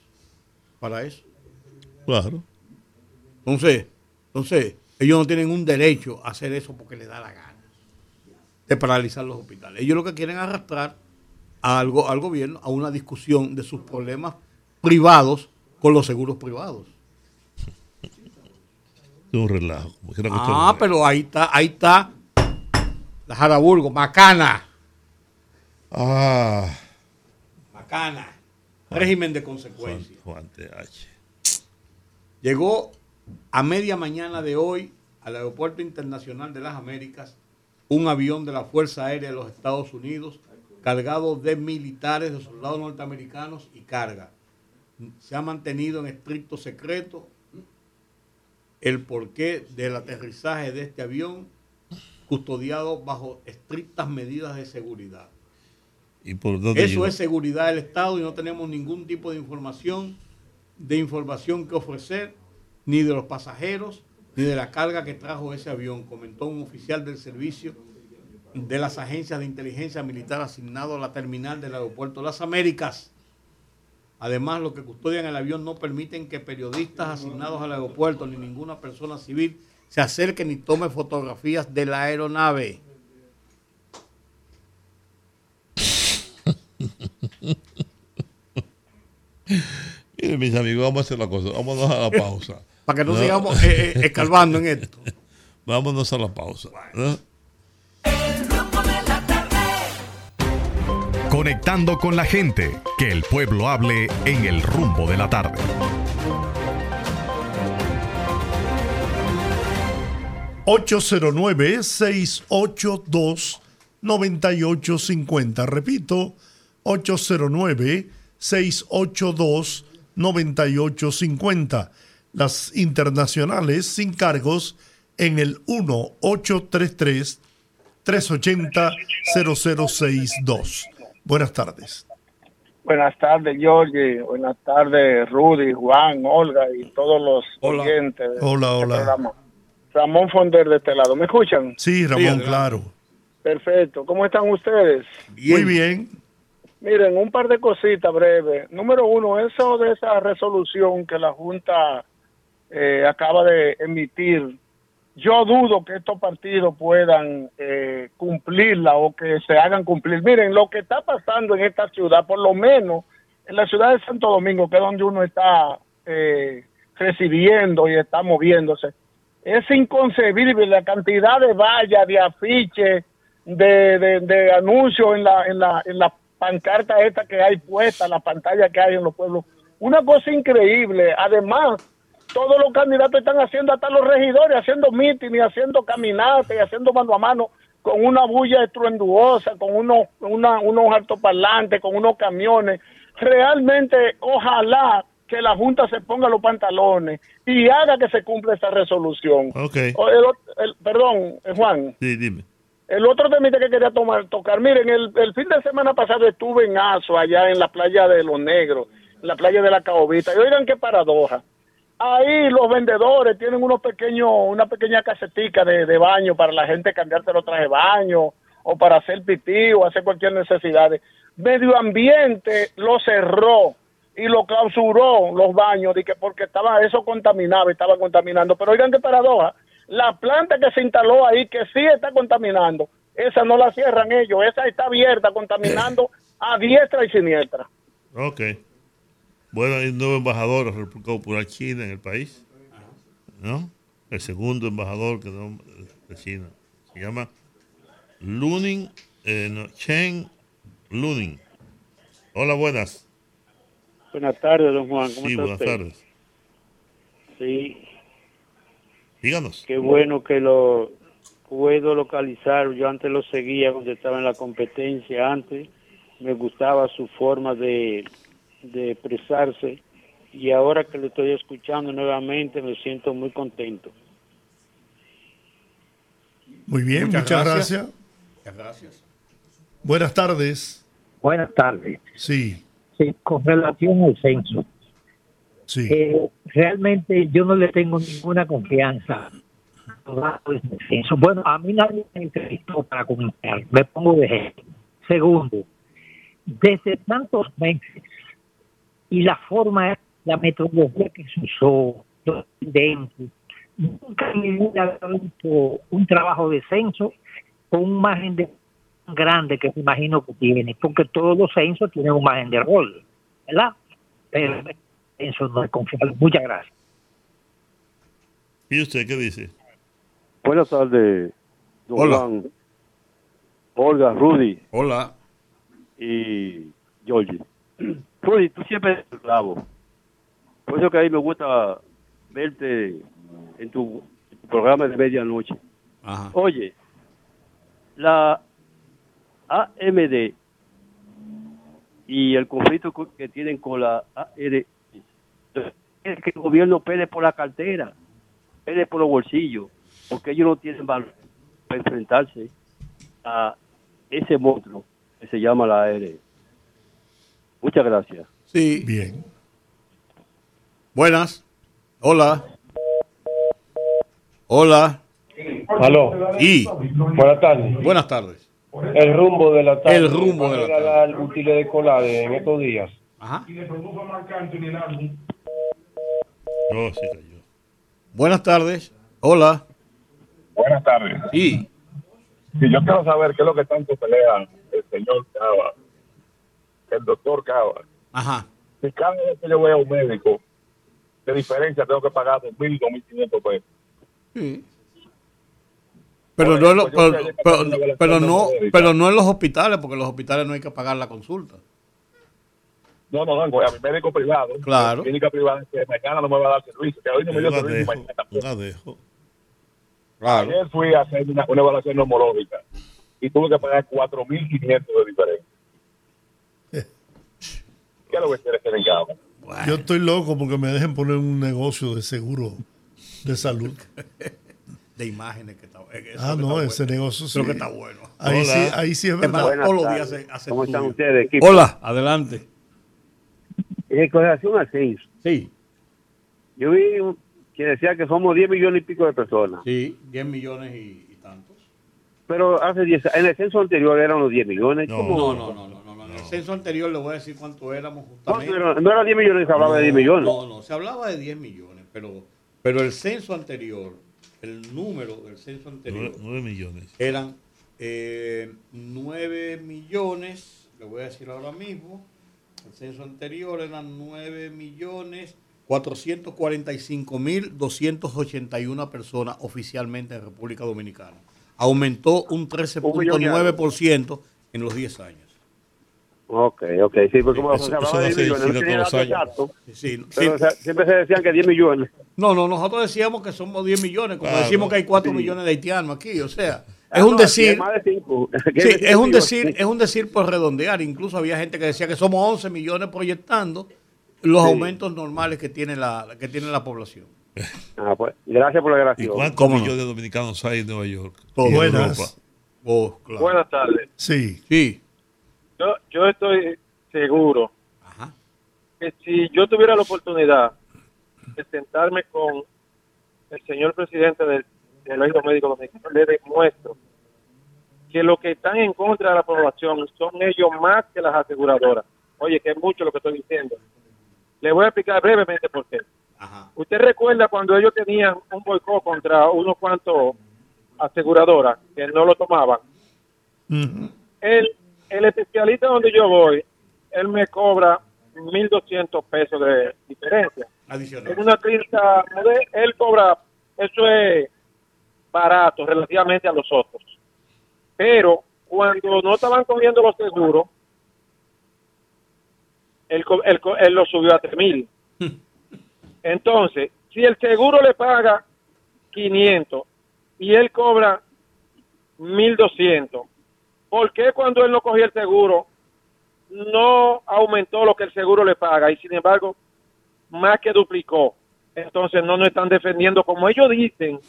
para eso. Claro. Entonces, entonces, ellos no tienen un derecho a hacer eso porque les da la gana de paralizar los hospitales. Ellos lo que quieren arrastrar algo, al gobierno a una discusión de sus problemas privados con los seguros privados. Un relajo. Ah, pero ahí está, ahí está la Jaraburgo, Macana. Ah. Macana. Régimen de consecuencias. Llegó a media mañana de hoy al Aeropuerto Internacional de las Américas un avión de la Fuerza Aérea de los Estados Unidos cargado de militares, de soldados norteamericanos y carga. Se ha mantenido en estricto secreto el porqué del aterrizaje de este avión custodiado bajo estrictas medidas de seguridad. ¿Y por Eso es seguridad del Estado y no tenemos ningún tipo de información, de información que ofrecer, ni de los pasajeros, ni de la carga que trajo ese avión, comentó un oficial del servicio de las agencias de inteligencia militar asignado a la terminal del aeropuerto Las Américas. Además, los que custodian el avión no permiten que periodistas asignados al aeropuerto ni ninguna persona civil se acerque ni tome fotografías de la aeronave. Miren, mis amigos, vamos a hacer la cosa. Vámonos a la pausa. Para que no, sigamos eh, eh, escarbando en esto. Vámonos a la pausa. Conectando con la gente, que el pueblo hable en el rumbo de la tarde. ...809-682-9850... Repito, 809-682-9850 las internacionales sin cargos en el 1-833-380-0062. Buenas tardes. Buenas tardes, George. Buenas tardes, Rudy, Juan, Olga y todos los oyentes. hola, este hola. Ramón Fonder de este lado. ¿Me escuchan? Sí, Ramón, claro. Perfecto. ¿Cómo están ustedes? Muy bien. Miren, un par de cositas breves. Número uno, eso de esa resolución que la Junta eh, acaba de emitir, yo dudo que estos partidos puedan eh, cumplirla o que se hagan cumplir. Miren, lo que está pasando en esta ciudad, por lo menos en la ciudad de Santo Domingo, que es donde uno está eh, recibiendo y está moviéndose, es inconcebible la cantidad de vallas, de afiches, de, de, anuncios en la, en, la, en la pancarta esta que hay puesta, la pantalla que hay en los pueblos. Una cosa increíble. Además, todos los candidatos están haciendo, hasta los regidores, haciendo y haciendo caminatas y haciendo mano a mano con una bulla estruenduosa, con unos, una, unos altoparlantes, con unos camiones. Realmente, ojalá que la Junta se ponga los pantalones y haga que se cumpla esa resolución. Okay. perdón, eh, Juan. Sí, dime. El otro tema que quería tomar, tocar, miren, el, el fin de semana pasado estuve en Azo, allá en la playa de Los Negros, en la playa de la Caobita, y oigan qué paradoja Ahí los vendedores tienen unos pequeños, una pequeña casetica de, de baño para la gente cambiarse los trajes de baño o para hacer pipí o hacer cualquier necesidad. Medio ambiente lo cerró y lo clausuró los baños de que porque estaba eso contaminado, estaba contaminando. Pero oigan qué paradoja, la planta que se instaló ahí que sí está contaminando, esa no la cierran ellos, esa está abierta contaminando a diestra y siniestra. Ok. Bueno, hay un nuevo embajador de la República Popular China en el país. ¿No? El segundo embajador que de China. Se llama Lunin, eh, no, Chen Lunin. Hola, buenas. Buenas tardes, don Juan. ¿Cómo Sí, está buenas usted? tardes. Sí, Díganos. qué bueno que lo puedo localizar. Yo antes lo seguía cuando estaba en la competencia. Antes me gustaba su forma de, de expresarse. Y ahora que lo estoy escuchando nuevamente, me siento muy contento. Muy bien, muchas, Muchas gracias. gracias. Muchas gracias. Buenas tardes. Buenas tardes. Sí, Sí, con relación al censo, sí. eh, realmente yo no le tengo ninguna confianza. Bueno, a mí nadie me entrevistó para comentar. Me pongo de ejemplo. Segundo, desde tantos meses y la forma, la metodología que se usó, los incidentes, nunca en mi vida he visto un trabajo de censo con un margen de grande que me imagino que tiene, porque todos los censos tienen un margen de error, ¿verdad? Pero eso no es confiable. Muchas gracias. ¿Y usted qué dice? Buenas tardes, don Hola. Juan, Olga, Rudy Hola. y Georgie. Rudy, tú siempre eres el clavo. Por eso que a mí me gusta verte en tu, en tu programa de medianoche. Ajá. Oye, la AMD y el conflicto co- que tienen con la AR es que el gobierno pele por la cartera, pele por los bolsillos, porque ellos no tienen valor para enfrentarse a ese monstruo que se llama la AR. Muchas gracias. Sí. Bien. Buenas. Hola. Hola. Aló. Y. Buenas tardes. Buenas tardes. El rumbo de la tarde. El rumbo de la a regalar útiles de colade en estos días. Ajá. Sí cayó. Buenas tardes. Hola. Buenas tardes. Y. Yo quiero saber qué es lo que tanto pelea el señor Cava, el doctor Cava. Ajá. Si cada vez que yo voy a un médico, de diferencia tengo que pagar 2.000, 2.500 pesos. Sí. Pero no, en lo- pero, pero- pero no, pero no en los hospitales, porque en los hospitales no hay que pagar la consulta. No, no, no, voy a mi médico privado. Claro. Clínica privada que mañana no me va a dar servicio, que hoy no me dio servicio y adejo, mañana. un adejo. Ayer fui a hacer una, una evaluación neumológica y tuve que pagar 4.500 de diferencia. Yo estoy loco porque me dejen poner un negocio de seguro de salud. De imágenes que está eh, eso Ah, que no, está ese bueno. negocio sí. Creo que está bueno. Ahí Hola. sí, ahí sí es verdad. todos los días hace, hace ¿Cómo están estudio. ustedes, equipo? Hola, adelante. En relación al censo, Sí, yo vi que decía que somos 10 millones y pico de personas. sí, 10 millones y, y tantos. Pero hace 10 en el censo anterior eran los 10 millones. No. ¿Cómo? No, no, no, no, el censo anterior le voy a decir cuánto éramos justamente. No, no, no era 10 millones, se hablaba de 10 millones. No, no, se hablaba de 10 millones, pero, pero el censo anterior, el número del censo anterior, 9 millones. eran eh, 9 millones, le voy a decir ahora mismo, el censo anterior eran 9 millones 445 mil 281 personas oficialmente en República Dominicana. Aumentó un 13.9% en los 10 años. Ok, ok, sí, porque como Eso- se hablaba eso de no 10 se millones, no decide tenía todos datos los años. exactos, Sí, sí. pero o sea, siempre se decían que 10 millones. No, no, nosotros decíamos que somos 10 millones, como Claro. decimos que hay 4 Sí. millones de haitianos aquí, o sea, Ah, es un no, decir, de sí, es un decir, es un decir por redondear, incluso había gente que decía que somos 11 millones proyectando los Sí. aumentos normales que tiene la que tiene la población. Ah, pues, gracias por la ¿Y gracia. cuántos ¿Cómo no? millones de dominicanos hay en Nueva York? Todos. Y en Buenas. Europa? Oh, claro. Buenas tardes. Sí. Sí. Yo, yo estoy seguro Ajá. que si yo tuviera la oportunidad de sentarme con el señor presidente del, del Médico Dominicano, le demuestro que los que están en contra de la población son ellos más que las aseguradoras. Oye, que es mucho lo que estoy diciendo. Le voy a explicar brevemente por qué. Usted recuerda cuando ellos tenían un boicot contra unos cuantos aseguradoras que no lo tomaban. El, el especialista donde yo voy, él me cobra 1.200 pesos de diferencia. En una clínica, él cobra, eso es barato relativamente a los otros. Pero cuando no estaban cogiendo los seguros, él, él lo subió a 3.000. Entonces, si el seguro le paga 500 y él cobra 1200, ¿por qué cuando él no cogía el seguro no aumentó lo que el seguro le paga y sin embargo más que duplicó? Entonces no nos están defendiendo como ellos dicen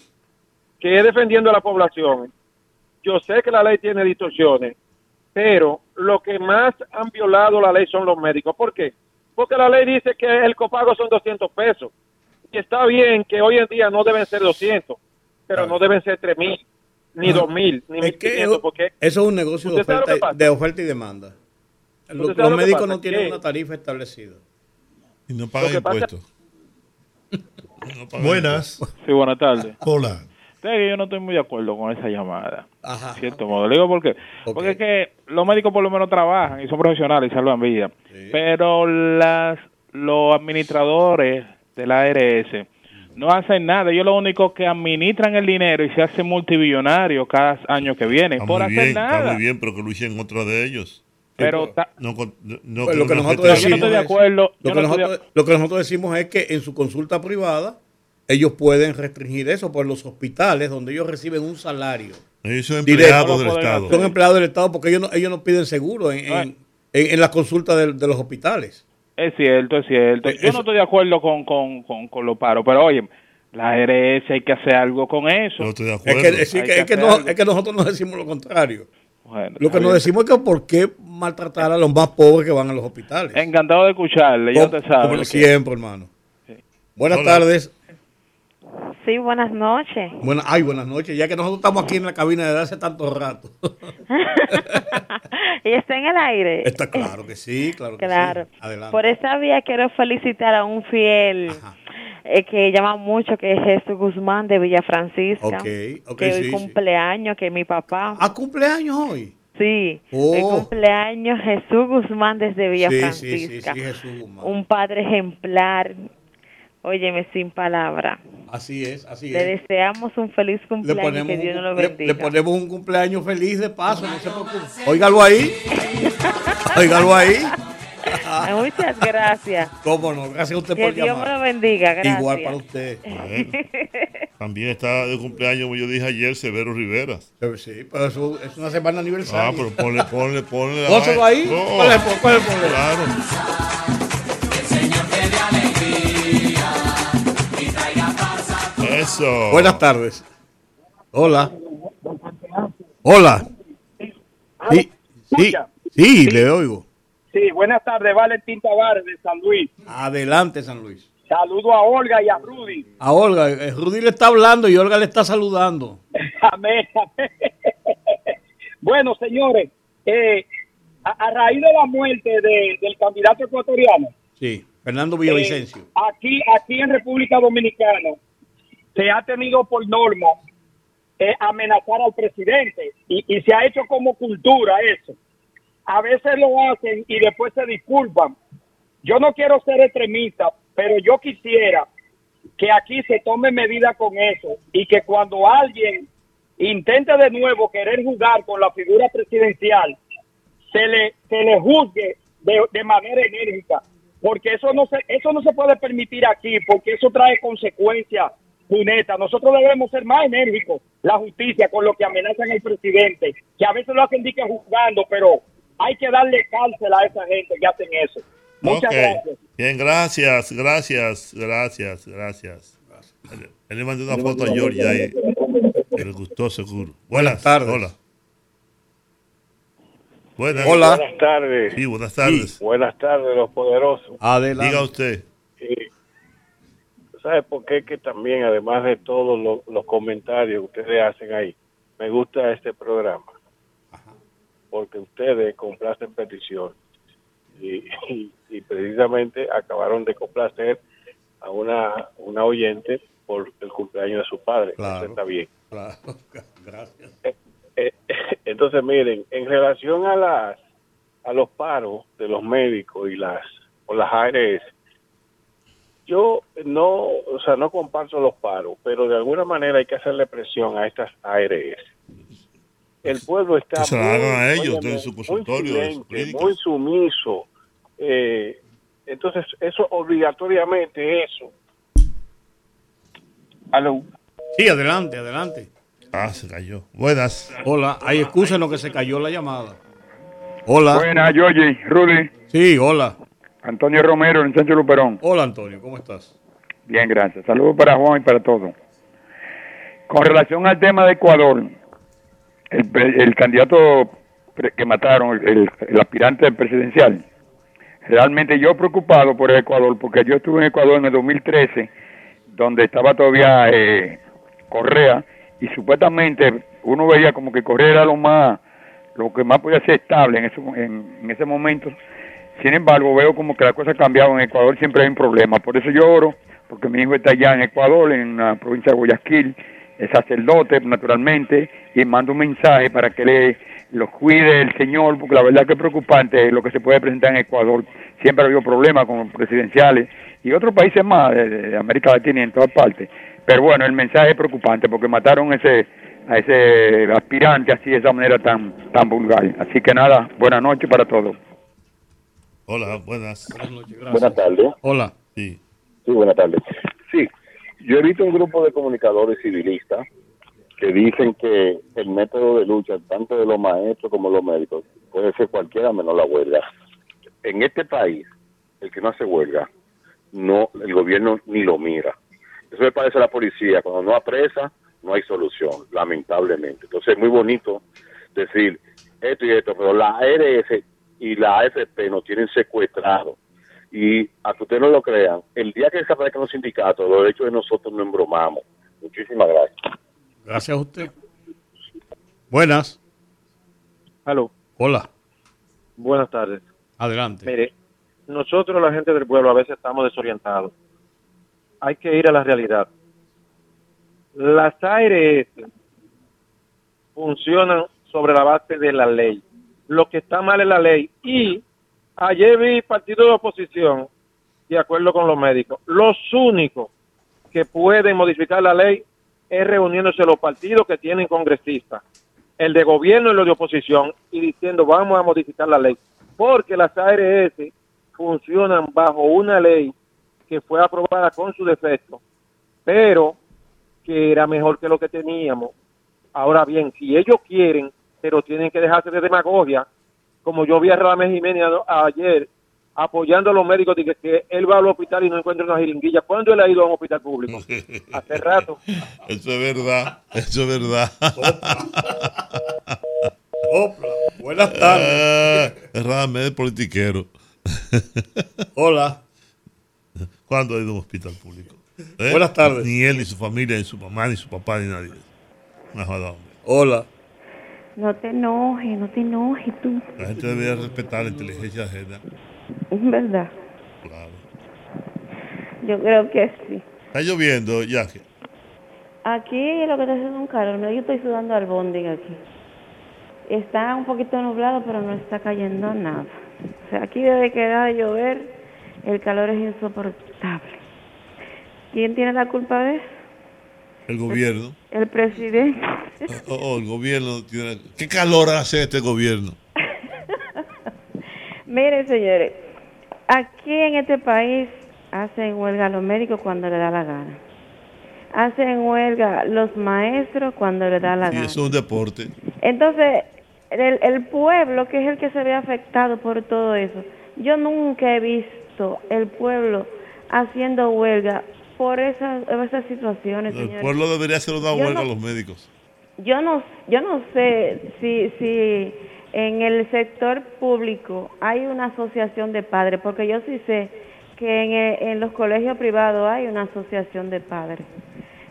que es defendiendo a la población. Yo sé que la ley tiene distorsiones, pero lo que más han violado la ley son los médicos. ¿Por qué? Porque la ley dice que el copago son 200 pesos. Y está bien que hoy en día no deben ser 200, pero no deben ser 3.000, ni 2.000, ni Es que 1.500, porque eso es un negocio de ¿Usted sabe lo que oferta, pasa? de oferta y demanda. ¿Usted Los, lo médicos no tienen una tarifa establecida. Y no pagan impuestos. Buenas. Sí, buenas tardes. Hola. Que yo no estoy muy de acuerdo con esa llamada. Ajá. Cierto modo. Le digo por qué. Porque es que los médicos por lo menos trabajan y son profesionales y salvan vidas. Pero las los administradores de la ARS no hacen nada. Ellos lo único que administran el dinero y se hacen multimillonarios cada año que viene. Está por hacer bien, nada. está muy bien, pero que luchen en contra de ellos. Pero ta- no, Pues lo que no nosotros decimos Lo yo que, no estoy de- nosotros, lo que nosotros decimos es que en su consulta privada ellos pueden restringir eso por los hospitales donde ellos reciben un salario. Ellos son directo. empleados del Estado. Son empleados del Estado porque ellos no, ellos no piden seguro en, en, en- en las consultas de, de los hospitales. Es cierto, es cierto. Yo no estoy de acuerdo con, con, con, con los paros, pero oye, la ARS hay que hacer algo con eso. No estoy de Es que, que- es, que es que nosotros nos decimos lo contrario. Bueno, Lo que nos decimos es que por qué maltratar a los más pobres que van a los hospitales. Encantado de escucharle, ya te sabes. como siempre, hermano. Buenas Hola. tardes. Sí, buenas noches. Buenas, ay, buenas noches. Ya que nosotros estamos aquí en la cabina desde hace tanto rato. y está en el aire. Está claro que sí, claro que Claro. sí. Adelante. Por esa vía quiero felicitar a un fiel eh, que llama mucho, que es Jesús Guzmán de Villa Francisca. Ok, ok, que hoy sí, sí. cumpleaños, que mi papá. ¿A cumpleaños hoy? Sí, Oh. hoy cumpleaños Jesús Guzmán desde Villa Sí, sí, Francisca. sí, sí, Jesús Guzmán. Un padre ejemplar. Óyeme, sin palabra. Así es, así Le es. deseamos un feliz Le cumpleaños, ponemos, que Dios un, nos lo le- bendiga. le ponemos un cumpleaños feliz de paso, no se preocupe. Óigalo ahí. Óigalo ahí. Ay, Muchas gracias. Cómo no, gracias a usted Que por Dios llamar. me lo bendiga, gracias. Igual para usted. Bueno, también está de cumpleaños, como yo dije ayer, Severo Rivera. Sí, pero eso es una semana aniversario. Ah, pero ponle, ponle, ponle. Pónselo ahí. No. ¿Cuál es cuál es el problema? Claro. Eso. Buenas tardes. Hola. Hola. Sí, sí, sí, le oigo. Sí, buenas tardes, Valentín Tavares de San Luis. Adelante, San Luis. Saludo a Olga y a Rudy. A Olga, eh, Rudy le está hablando y Olga le está saludando. Amén. amén. bueno, señores, eh, a, a raíz de la muerte de- del candidato ecuatoriano, Sí, Fernando Villavicencio. eh, aquí, aquí en República Dominicana se ha tenido por norma eh, amenazar al presidente y, se ha hecho como cultura eso. A veces lo hacen y después se disculpan. Yo no quiero ser extremista, pero yo quisiera que aquí se tome medida con eso y que cuando alguien intente de nuevo querer jugar con la figura presidencial, se le, se le juzgue de, de manera enérgica, porque eso no se, eso no se puede permitir aquí, porque eso trae consecuencias punetas. Nosotros debemos ser más enérgicos, la justicia, con lo que amenazan al presidente, que a veces lo hacen dique juzgando, pero hay que darle cárcel a esa gente que hacen eso. Muchas gracias. Bien, gracias, gracias, gracias, gracias. Él- le mandó una foto a Georgia ahí. Le gustó seguro. Buenas tardes. Hola. Buenas. Buenas tardes. Sí, buenas tardes. Buenas tardes, los poderosos. Adelante. Diga usted. Eh, ¿Sabe por qué? Que también, además de todos lo- los comentarios que ustedes hacen ahí, me gusta este programa. Porque ustedes complacen peticiones. y, y- y precisamente acabaron de complacer a una, una oyente por el cumpleaños de su padre. Eso está bien. Claro, gracias. Eh, entonces, miren, en relación a las a los paros de los médicos y las o las ARS, yo no, o sea, no comparto los paros, pero de alguna manera hay que hacerle presión a estas ARS. El pueblo está Que se muy, hagan a ellos óyeme, de su muy consultorio, silente, sumiso. Eh, entonces, eso obligatoriamente eso. Aló. Sí, adelante, adelante. Ah, se cayó. Buenas. Hola, hay excúsenos que se cayó la llamada. Hola. Buenas, Yoyi, Rudy. Sí, hola. Antonio Romero, en Sánchez Luperón. Hola, Antonio, ¿cómo estás? Bien, gracias. Saludos para Juan y para todos. Con relación al tema de Ecuador, el, el candidato que mataron, el, el aspirante presidencial, realmente yo preocupado por el Ecuador, porque yo estuve en Ecuador en el 2013, donde estaba todavía eh, Correa, y supuestamente uno veía como que Correa era lo más, lo que más podía ser estable en ese, en, en ese momento. Sin embargo, veo como que las cosas cambiaron. En Ecuador siempre hay un problema. Por eso yo oro, porque mi hijo está allá en Ecuador, en la provincia de Guayaquil, es sacerdote, naturalmente, y mando un mensaje para que le los cuide el Señor, porque la verdad que es preocupante lo que se puede presentar en Ecuador. Siempre ha habido problemas con presidenciales y otros países más de, de América Latina y en todas partes. Pero bueno, el mensaje es preocupante porque mataron ese a ese aspirante así de esa manera tan tan vulgar. Así que nada, buenas noches para todos. Hola, buenas. Buenas tardes. Hola. Sí. Sí, buenas tardes. Sí, yo he visto un grupo de comunicadores civilistas que dicen que el método de lucha, tanto de los maestros como de los médicos, puede ser cualquiera menos la huelga. En este país, el que no hace huelga, no, el gobierno ni lo mira. Eso me parece a la policía, cuando no apresa, no hay solución, lamentablemente. Entonces es muy bonito decir esto y esto, pero la ARS y la AFP nos tienen secuestrados. Y a que ustedes no lo crean, el día que desaparezcan los sindicatos, los derechos de nosotros no embromamos. Muchísimas gracias. Gracias a usted. Buenas. Aló. Hola. Buenas tardes. Adelante. Mire, nosotros la gente del pueblo a veces estamos desorientados. Hay que ir a la realidad. Las ARS funcionan sobre la base de la ley. Lo que está mal es la ley. Y ayer vi partido de oposición, de acuerdo con los médicos, los únicos que pueden modificar la ley es reuniéndose los partidos que tienen congresistas, el de gobierno y los de oposición, y diciendo vamos a modificar la ley. Porque las ARS funcionan bajo una ley que fue aprobada con su defecto, pero que era mejor que lo que teníamos. Ahora bien, si ellos quieren, pero tienen que dejarse de demagogia, como yo vi a Ramés Jiménez ayer apoyando a los médicos de que, que él va al hospital y no encuentra una jeringuilla. ¿Cuándo él ha ido a un hospital público? Hace rato. Eso es verdad. Eso es verdad. Buenas tardes. Rame de politiquero. Hola. ¿Cuándo ha ido a un hospital público? ¿Eh? Buenas tardes. Ni él, ni su familia, ni su mamá, ni su papá, ni nadie. No hombre. Hola. No te enojes, no te enojes tú. La gente debería respetar la inteligencia ajena. Es verdad. Claro. Yo creo que sí. Está lloviendo, ya. Aquí lo que está haciendo es un calor. Mira, yo estoy sudando al bonding aquí. Está un poquito nublado, pero no está cayendo nada. O sea, aquí desde que da de llover, el calor es insoportable. ¿Quién tiene la culpa de eso? El gobierno. El presidente. Oh, oh, el gobierno tiene. ¿Qué calor hace este gobierno? Miren, señores, aquí en este país hacen huelga los médicos cuando le da la gana. Hacen huelga los maestros cuando le da la Y gana. eso es un deporte. Entonces, el, el pueblo, que es el que se ve afectado por todo eso, yo nunca he visto el pueblo haciendo huelga por esas, esas situaciones, El señores. pueblo debería hacer una huelga no- a los médicos. Yo no, yo no sé si, si en el sector público hay una asociación de padres, porque yo sí sé que en, en los colegios privados hay una asociación de padres.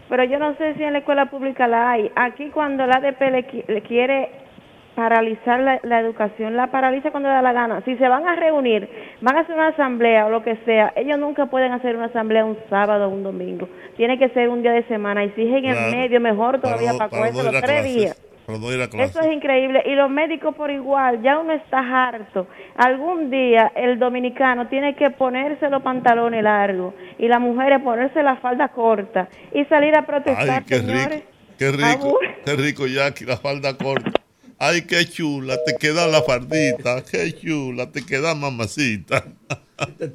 Pero yo no sé si en la escuela pública la hay. Aquí cuando la ADP le, le quiere paralizar la, la educación, la paraliza cuando le da la gana. Si se van a reunir, van a hacer una asamblea o lo que sea, ellos nunca pueden hacer una asamblea un sábado o un domingo. Tiene que ser un día de semana y si es en Claro. el medio, mejor todavía para, para no cogerse ir a los tres días. para. Eso es increíble. Y los médicos por igual, ya uno está harto. Algún día el dominicano tiene que ponerse los pantalones largos y las mujeres ponerse la falda corta y salir a protestar, Ay, qué señores. rico, qué rico, Abur- qué rico, Jackie, la falda corta. Ay, qué chula, te queda la fardita, qué chula, te queda mamacita.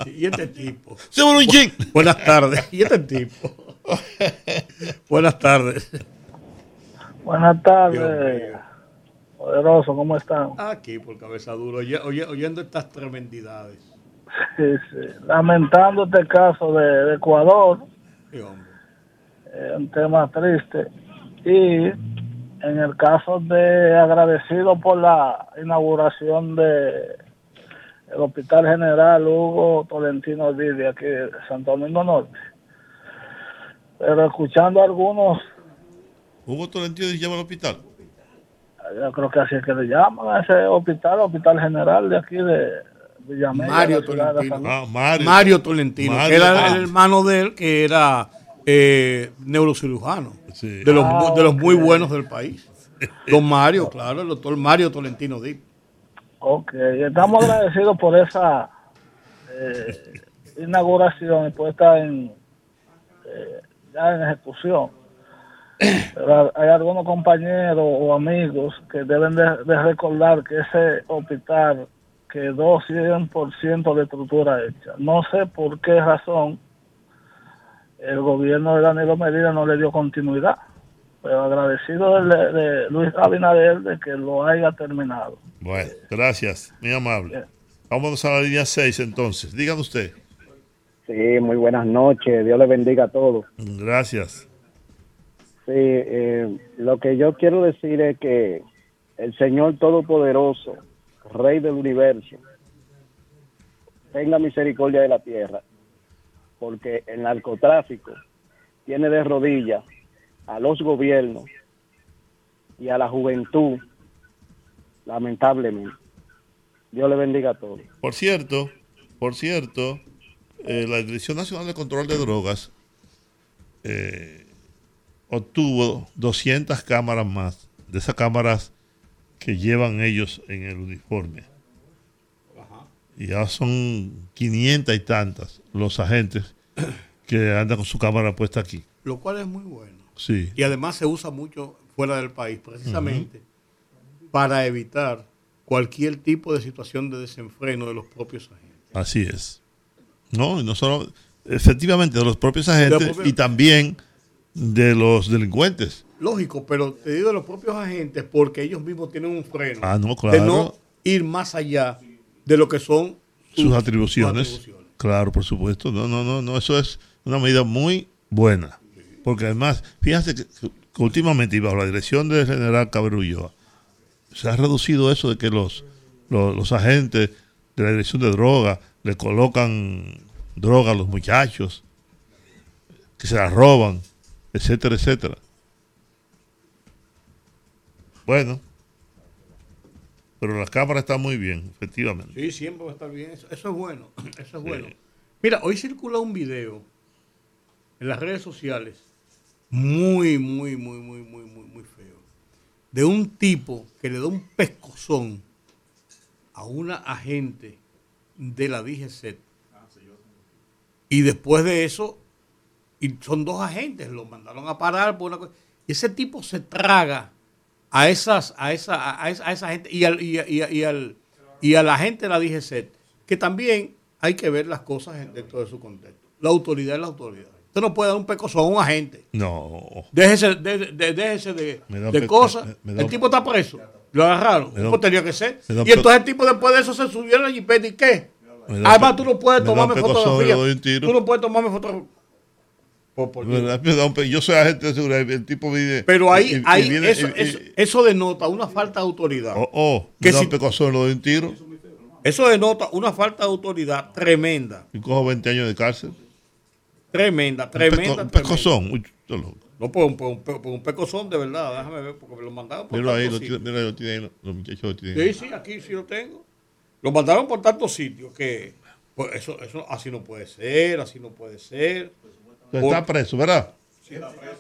Y este tipo. Seguro un chin. Buenas tardes. Y este tipo. Buenas tardes. Buenas tardes, poderoso, ¿cómo están? Aquí por cabeza duro, oye- oye- oyendo estas tremendidades. Sí, sí. Lamentando este caso de, de Ecuador, Sí, hombre. eh, un tema triste. Y en el caso de agradecido por la inauguración de el Hospital General Hugo Tolentino Díaz de aquí de Santo Domingo Norte. Pero escuchando a algunos, Hugo Tolentino se llama al hospital. yo creo que así es que le llaman a ese hospital, Hospital General de aquí de Villamella. Mario de Tolentino. San- Mario, Tolentino, Mario. que era Ah. el hermano de él, que era eh, neurocirujano. Sí. De los, de los muy buenos del país. Don Mario, claro, el doctor Mario Tolentino Dip. Ok, estamos agradecidos por esa eh, inauguración y puesta en eh, ya en ejecución. Pero hay algunos compañeros o amigos que deben de, de recordar que ese hospital quedó 100% de estructura hecha. No sé por qué razón el gobierno de Danilo Medina no le dio continuidad, pero agradecido de, de Luis Abinader de que lo haya terminado. Bueno, gracias, muy amable. Vámonos a la línea 6 entonces. Dígame usted. Sí, muy buenas noches. Dios le bendiga a todos. Gracias. Sí, eh, lo que yo quiero decir es que el Señor Todopoderoso, Rey del Universo, tenga misericordia de la tierra, porque el narcotráfico tiene de rodillas a los gobiernos y a la juventud, lamentablemente. Dios le bendiga a todos. Por cierto, por cierto, eh, la Dirección Nacional de Control de Drogas eh, obtuvo 200 cámaras más, de esas cámaras que llevan ellos en el uniforme. Y ya son 500 y tantas los agentes que andan con su cámara puesta aquí. Lo cual es muy bueno. Sí. Y además se usa mucho fuera del país, precisamente para evitar cualquier tipo de situación de desenfreno de los propios agentes. Así es. No, y no solo, efectivamente, de los propios agentes De y también de los delincuentes. Lógico, pero te digo de los propios agentes porque ellos mismos tienen un freno Ah, no, de claro. no ir más allá de lo que son sus atribuciones. sus atribuciones. Claro, por supuesto. No, no, no, no, eso es una medida muy buena. Porque además, fíjense que, que últimamente, y bajo la dirección del general Cabrulloa, se ha reducido eso de que los, los, los agentes de la dirección de droga le colocan droga a los muchachos, que se la roban, etcétera, etcétera. Bueno, pero la cámara está muy bien, efectivamente. Sí, siempre va a estar bien. Eso, eso es bueno. Eso es bueno. Mira, hoy circula un video en las redes sociales muy, muy, muy, muy, muy, muy, muy feo. De un tipo que le da un pescozón a una agente de la DGC. Y después de eso, y son dos agentes, lo mandaron a parar por una cosa. Y ese tipo se traga a esas, a esa, a esa, a esa gente y al, y, a- y y al y a la gente de la DGC, que también hay que ver las cosas en- dentro de su contexto. La autoridad es la autoridad. Usted no puede dar un pecozón a un agente. No. Déjese de, de- déjese de, de cosas. me- me da el tipo está preso. Lo agarraron. Pues tenía que ser. Y entonces el tipo después de eso se subió a la jipeta y ¿qué? Además, tú no puedes tomarme fotografía. Tú no puedes tomarme fotografía. Pe- Yo soy agente de seguridad, el tipo viene. Pero ahí, y- y ahí viene- eso, y- y- eso, eso denota una falta de autoridad. Oh, oh, Que si- le doy un tiro Eso denota una falta de autoridad tremenda. y cojo 20 años de cárcel. Tremenda, tremenda. un pecozón. No, por un, por un, por un pecozón de verdad, déjame ver, porque me lo mandaron por Mira ahí, lo tiene, mira, lo tiene ahí, los muchachos lo tienen. Sí, sí, aquí sí lo tengo. Lo mandaron por tantos sitios que pues eso, eso así no puede ser, así no puede ser. Pero está Por- preso, ¿verdad? Sí, está preso.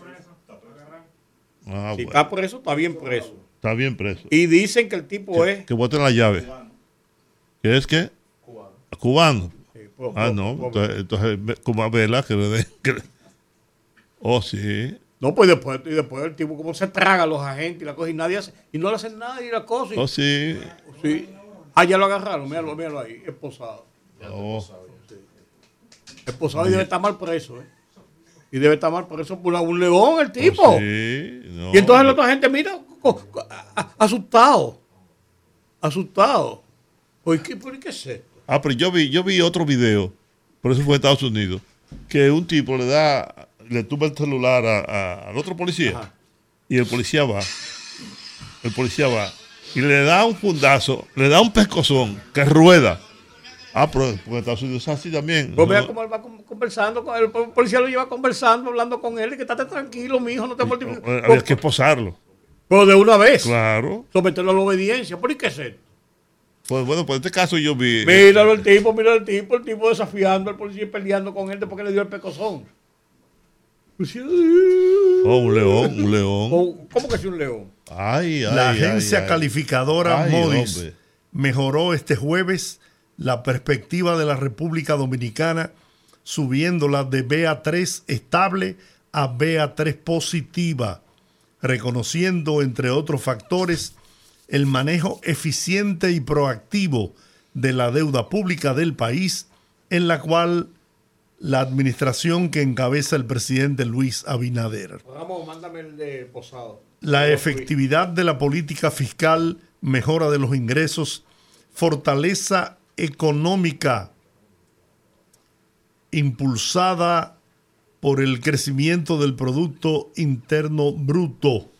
Ah, Si bueno. está preso, está bien preso. Está bien preso. Y dicen que el tipo Que, es que boten la llave. ¿Qué es qué? Cubano. po- ah, no. Entonces, como a Vela que le den. que le- Oh, sí. No, pues después, y después el tipo como se traga a los agentes y la cosa y nadie hace, y no le hacen nada y la cosa. y- Oh, sí. Sí. Ah, ya lo agarraron, míralo, míralo ahí, esposado. Oh. Esposado y debe estar mal preso, ¿eh? Y debe estar mal por una- un león el tipo. Oh, sí. No. Y entonces la otra gente, mira, asustado. Asustado. ¿Por qué, por qué es esto? Ah, pero yo vi, yo vi otro video, por eso fue en Estados Unidos, que un tipo le da, le tumba el celular a- a- al otro policía y el policía va, el policía va y le da un fundazo, le da un pescozón que rueda. Ah, pero en Estados Unidos es así también. Pues vea cómo él va con- conversando con él. El policía lo lleva conversando, hablando con él. Y que estate tranquilo, mi hijo, no te mortifiques. eh, había que posarlo. Pero de una vez. Claro. Someterlo a la obediencia. ¿Por qué es esto? Pues bueno, pues en este caso yo vi. Míralo el tipo, mira el tipo, el tipo desafiando al policía y peleando con él después que le dio el pecozón. Policía, Oh, un león, un león. ¿Cómo cómo que es un león? Ay, ay, La agencia ay. calificadora Ay, Modis hombre. mejoró este jueves la perspectiva de la República Dominicana, subiéndola de BA3 estable a BA3 positiva, reconociendo, entre otros factores, el manejo eficiente y proactivo de la deuda pública del país, en la cual la administración que encabeza el presidente Luis Abinader. Ramón, mándame el de posado. La efectividad de la política fiscal, mejora de los ingresos, fortaleza económica impulsada por el crecimiento del Producto Interno Bruto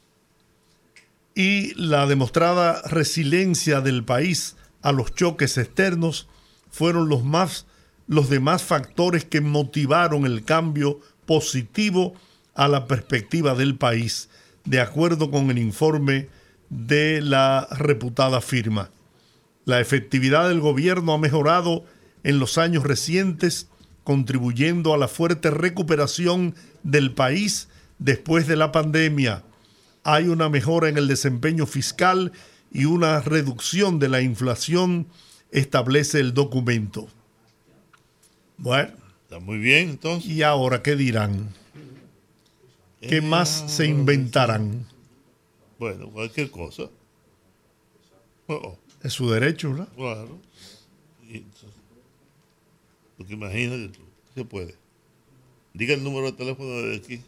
y la demostrada resiliencia del país a los choques externos fueron los más los demás factores que motivaron el cambio positivo a la perspectiva del país, de acuerdo con el informe de la reputada firma. La efectividad del gobierno ha mejorado en los años recientes, contribuyendo a la fuerte recuperación del país después de la pandemia. Hay una mejora en el desempeño fiscal y una reducción de la inflación, establece el documento. Bueno. Está muy bien, entonces. ¿Y ahora qué dirán? ¿Qué más se inventarán? Bueno, cualquier cosa. Oh, Es su derecho, ¿verdad? claro. Y entonces, porque imagínate tú, se puede. Diga el número de teléfono de aquí.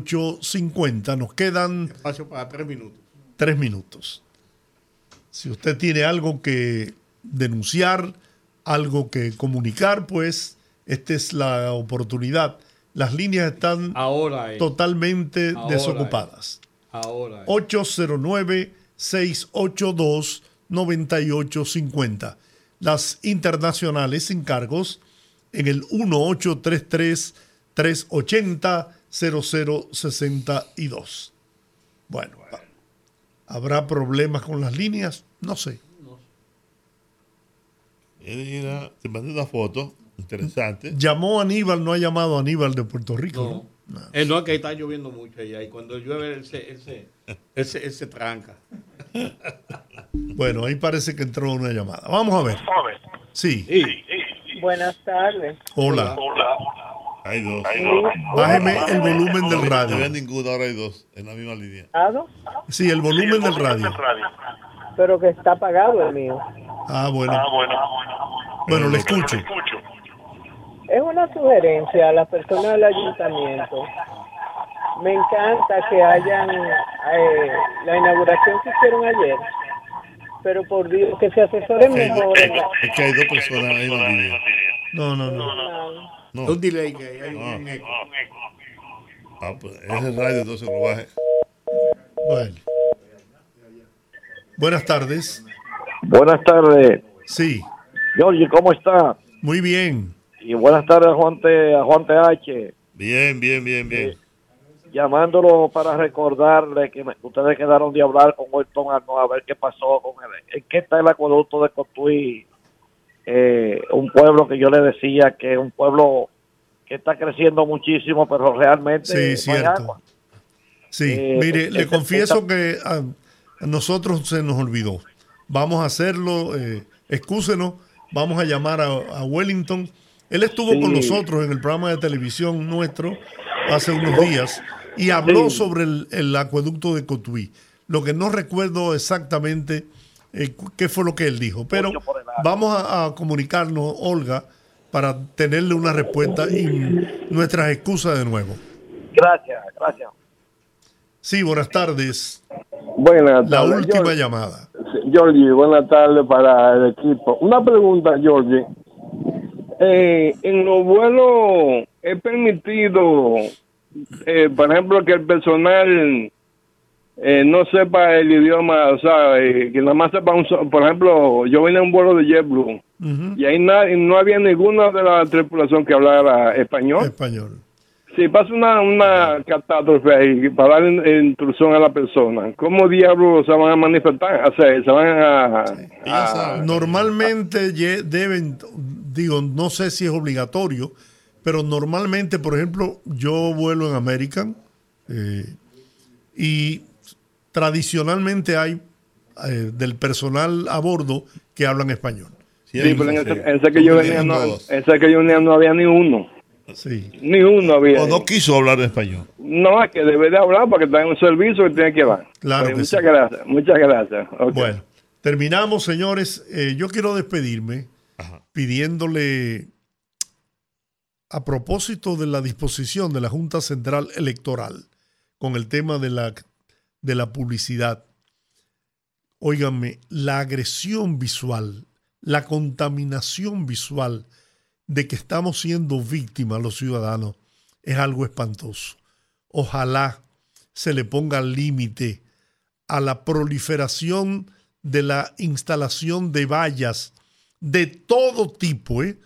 809-682-9850. Nos quedan Espacio para tres minutos. tres minutos. Si usted tiene algo que denunciar, algo que comunicar, pues esta es la oportunidad. Las líneas están Ahora es. totalmente Ahora desocupadas. Ahora. 809-682-9850. Las internacionales sin cargos en el 1833-380-0062. Bueno, ¿habrá problemas con las líneas? No sé. Te mandé una foto interesante. Llamó Aníbal, no ha llamado a Aníbal de Puerto Rico. ¿no? Eh, no, es que está lloviendo mucho allá y cuando llueve él se, él se, él se- él se tranca. Bueno, ahí parece que entró una llamada. Vamos a ver. Sí. Buenas tardes. Hola. Hay dos. Bájeme el volumen del radio. No hay ninguno, ahora hay dos en la misma línea. ¿Ado? Sí, el volumen del radio. Pero que está apagado el mío. Ah, bueno. Bueno, le escucho. Es una sugerencia a las personas del ayuntamiento. Me encanta que hayan eh, la inauguración que hicieron ayer, pero por Dios que se asesoren mejor. Es que hay dos personas misma línea. No, no, no. No. Un delay que hay, hay Ah. un eco. Ah, pues es el radio, entonces lo baje. Bueno. Buenas tardes. Buenas tardes. Sí. Georgie, ¿cómo está? Muy bien. Y buenas tardes, Juan T, a Juan TH. Bien, bien, bien, bien. Llamándolo para recordarle que me- ustedes quedaron de hablar con Arnold a ver qué pasó con él. ¿En qué está el acueducto de Cotuí? Eh, un pueblo que yo le decía que es un pueblo que está creciendo muchísimo, pero realmente Sí, no hay cierto. agua. Sí, Eh, mire, le confieso esta- que a, a nosotros se nos olvidó. Vamos a hacerlo, eh, excúsenos, vamos a llamar a, a Wellington. Él estuvo Sí. con nosotros en el programa de televisión nuestro hace unos días y habló Sí. sobre el, el acueducto de Cotuí. Lo que no recuerdo exactamente eh, qué fue lo que él dijo, pero vamos a, a comunicarnos, Olga, para tenerle una respuesta y nuestras excusas de nuevo. Gracias, gracias. Sí, buenas tardes. Buenas La tardes, última George. llamada. Georgie, buenas tardes para el equipo. Una pregunta, Georgie. Eh, en los vuelos es permitido, eh, por ejemplo, que el personal eh, no sepa el idioma, o sea, eh, que nada más sepa un por ejemplo, yo vine a un vuelo de JetBlue y ahí na- no había ninguna de la tripulación que hablara español. Español. Si pasa una, una catástrofe ahí para dar in- instrucción a la persona, ¿cómo diablos se van a manifestar? O sea, se van a... a- Normalmente deben, digo, no sé si es obligatorio, pero normalmente, por ejemplo, yo vuelo en American eh, y tradicionalmente hay eh, del personal a bordo que hablan español. Sí, pero en ese, en ese que yo venía no, en ese que yo venía no había ni uno. Sí. Ni uno había. O no quiso hablar español. No, es que debe de hablar porque está en un servicio que tiene que dar. Claro Pues que muchas sí. gracias, muchas gracias. Bueno, terminamos, señores. Eh, yo quiero despedirme pidiéndole, a propósito de la disposición de la Junta Central Electoral con el tema de la, de la publicidad, óiganme, la agresión visual, la contaminación visual de que estamos siendo víctimas los ciudadanos es algo espantoso. Ojalá se le ponga límite a la proliferación de la instalación de vallas de todo tipo ¿eh?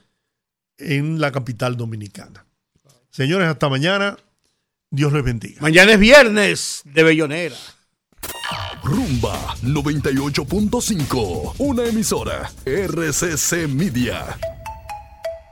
en la capital dominicana. Señores, hasta mañana. Dios les bendiga. Mañana es viernes de Bellonera. Rumba 98.5, una emisora RCC Media.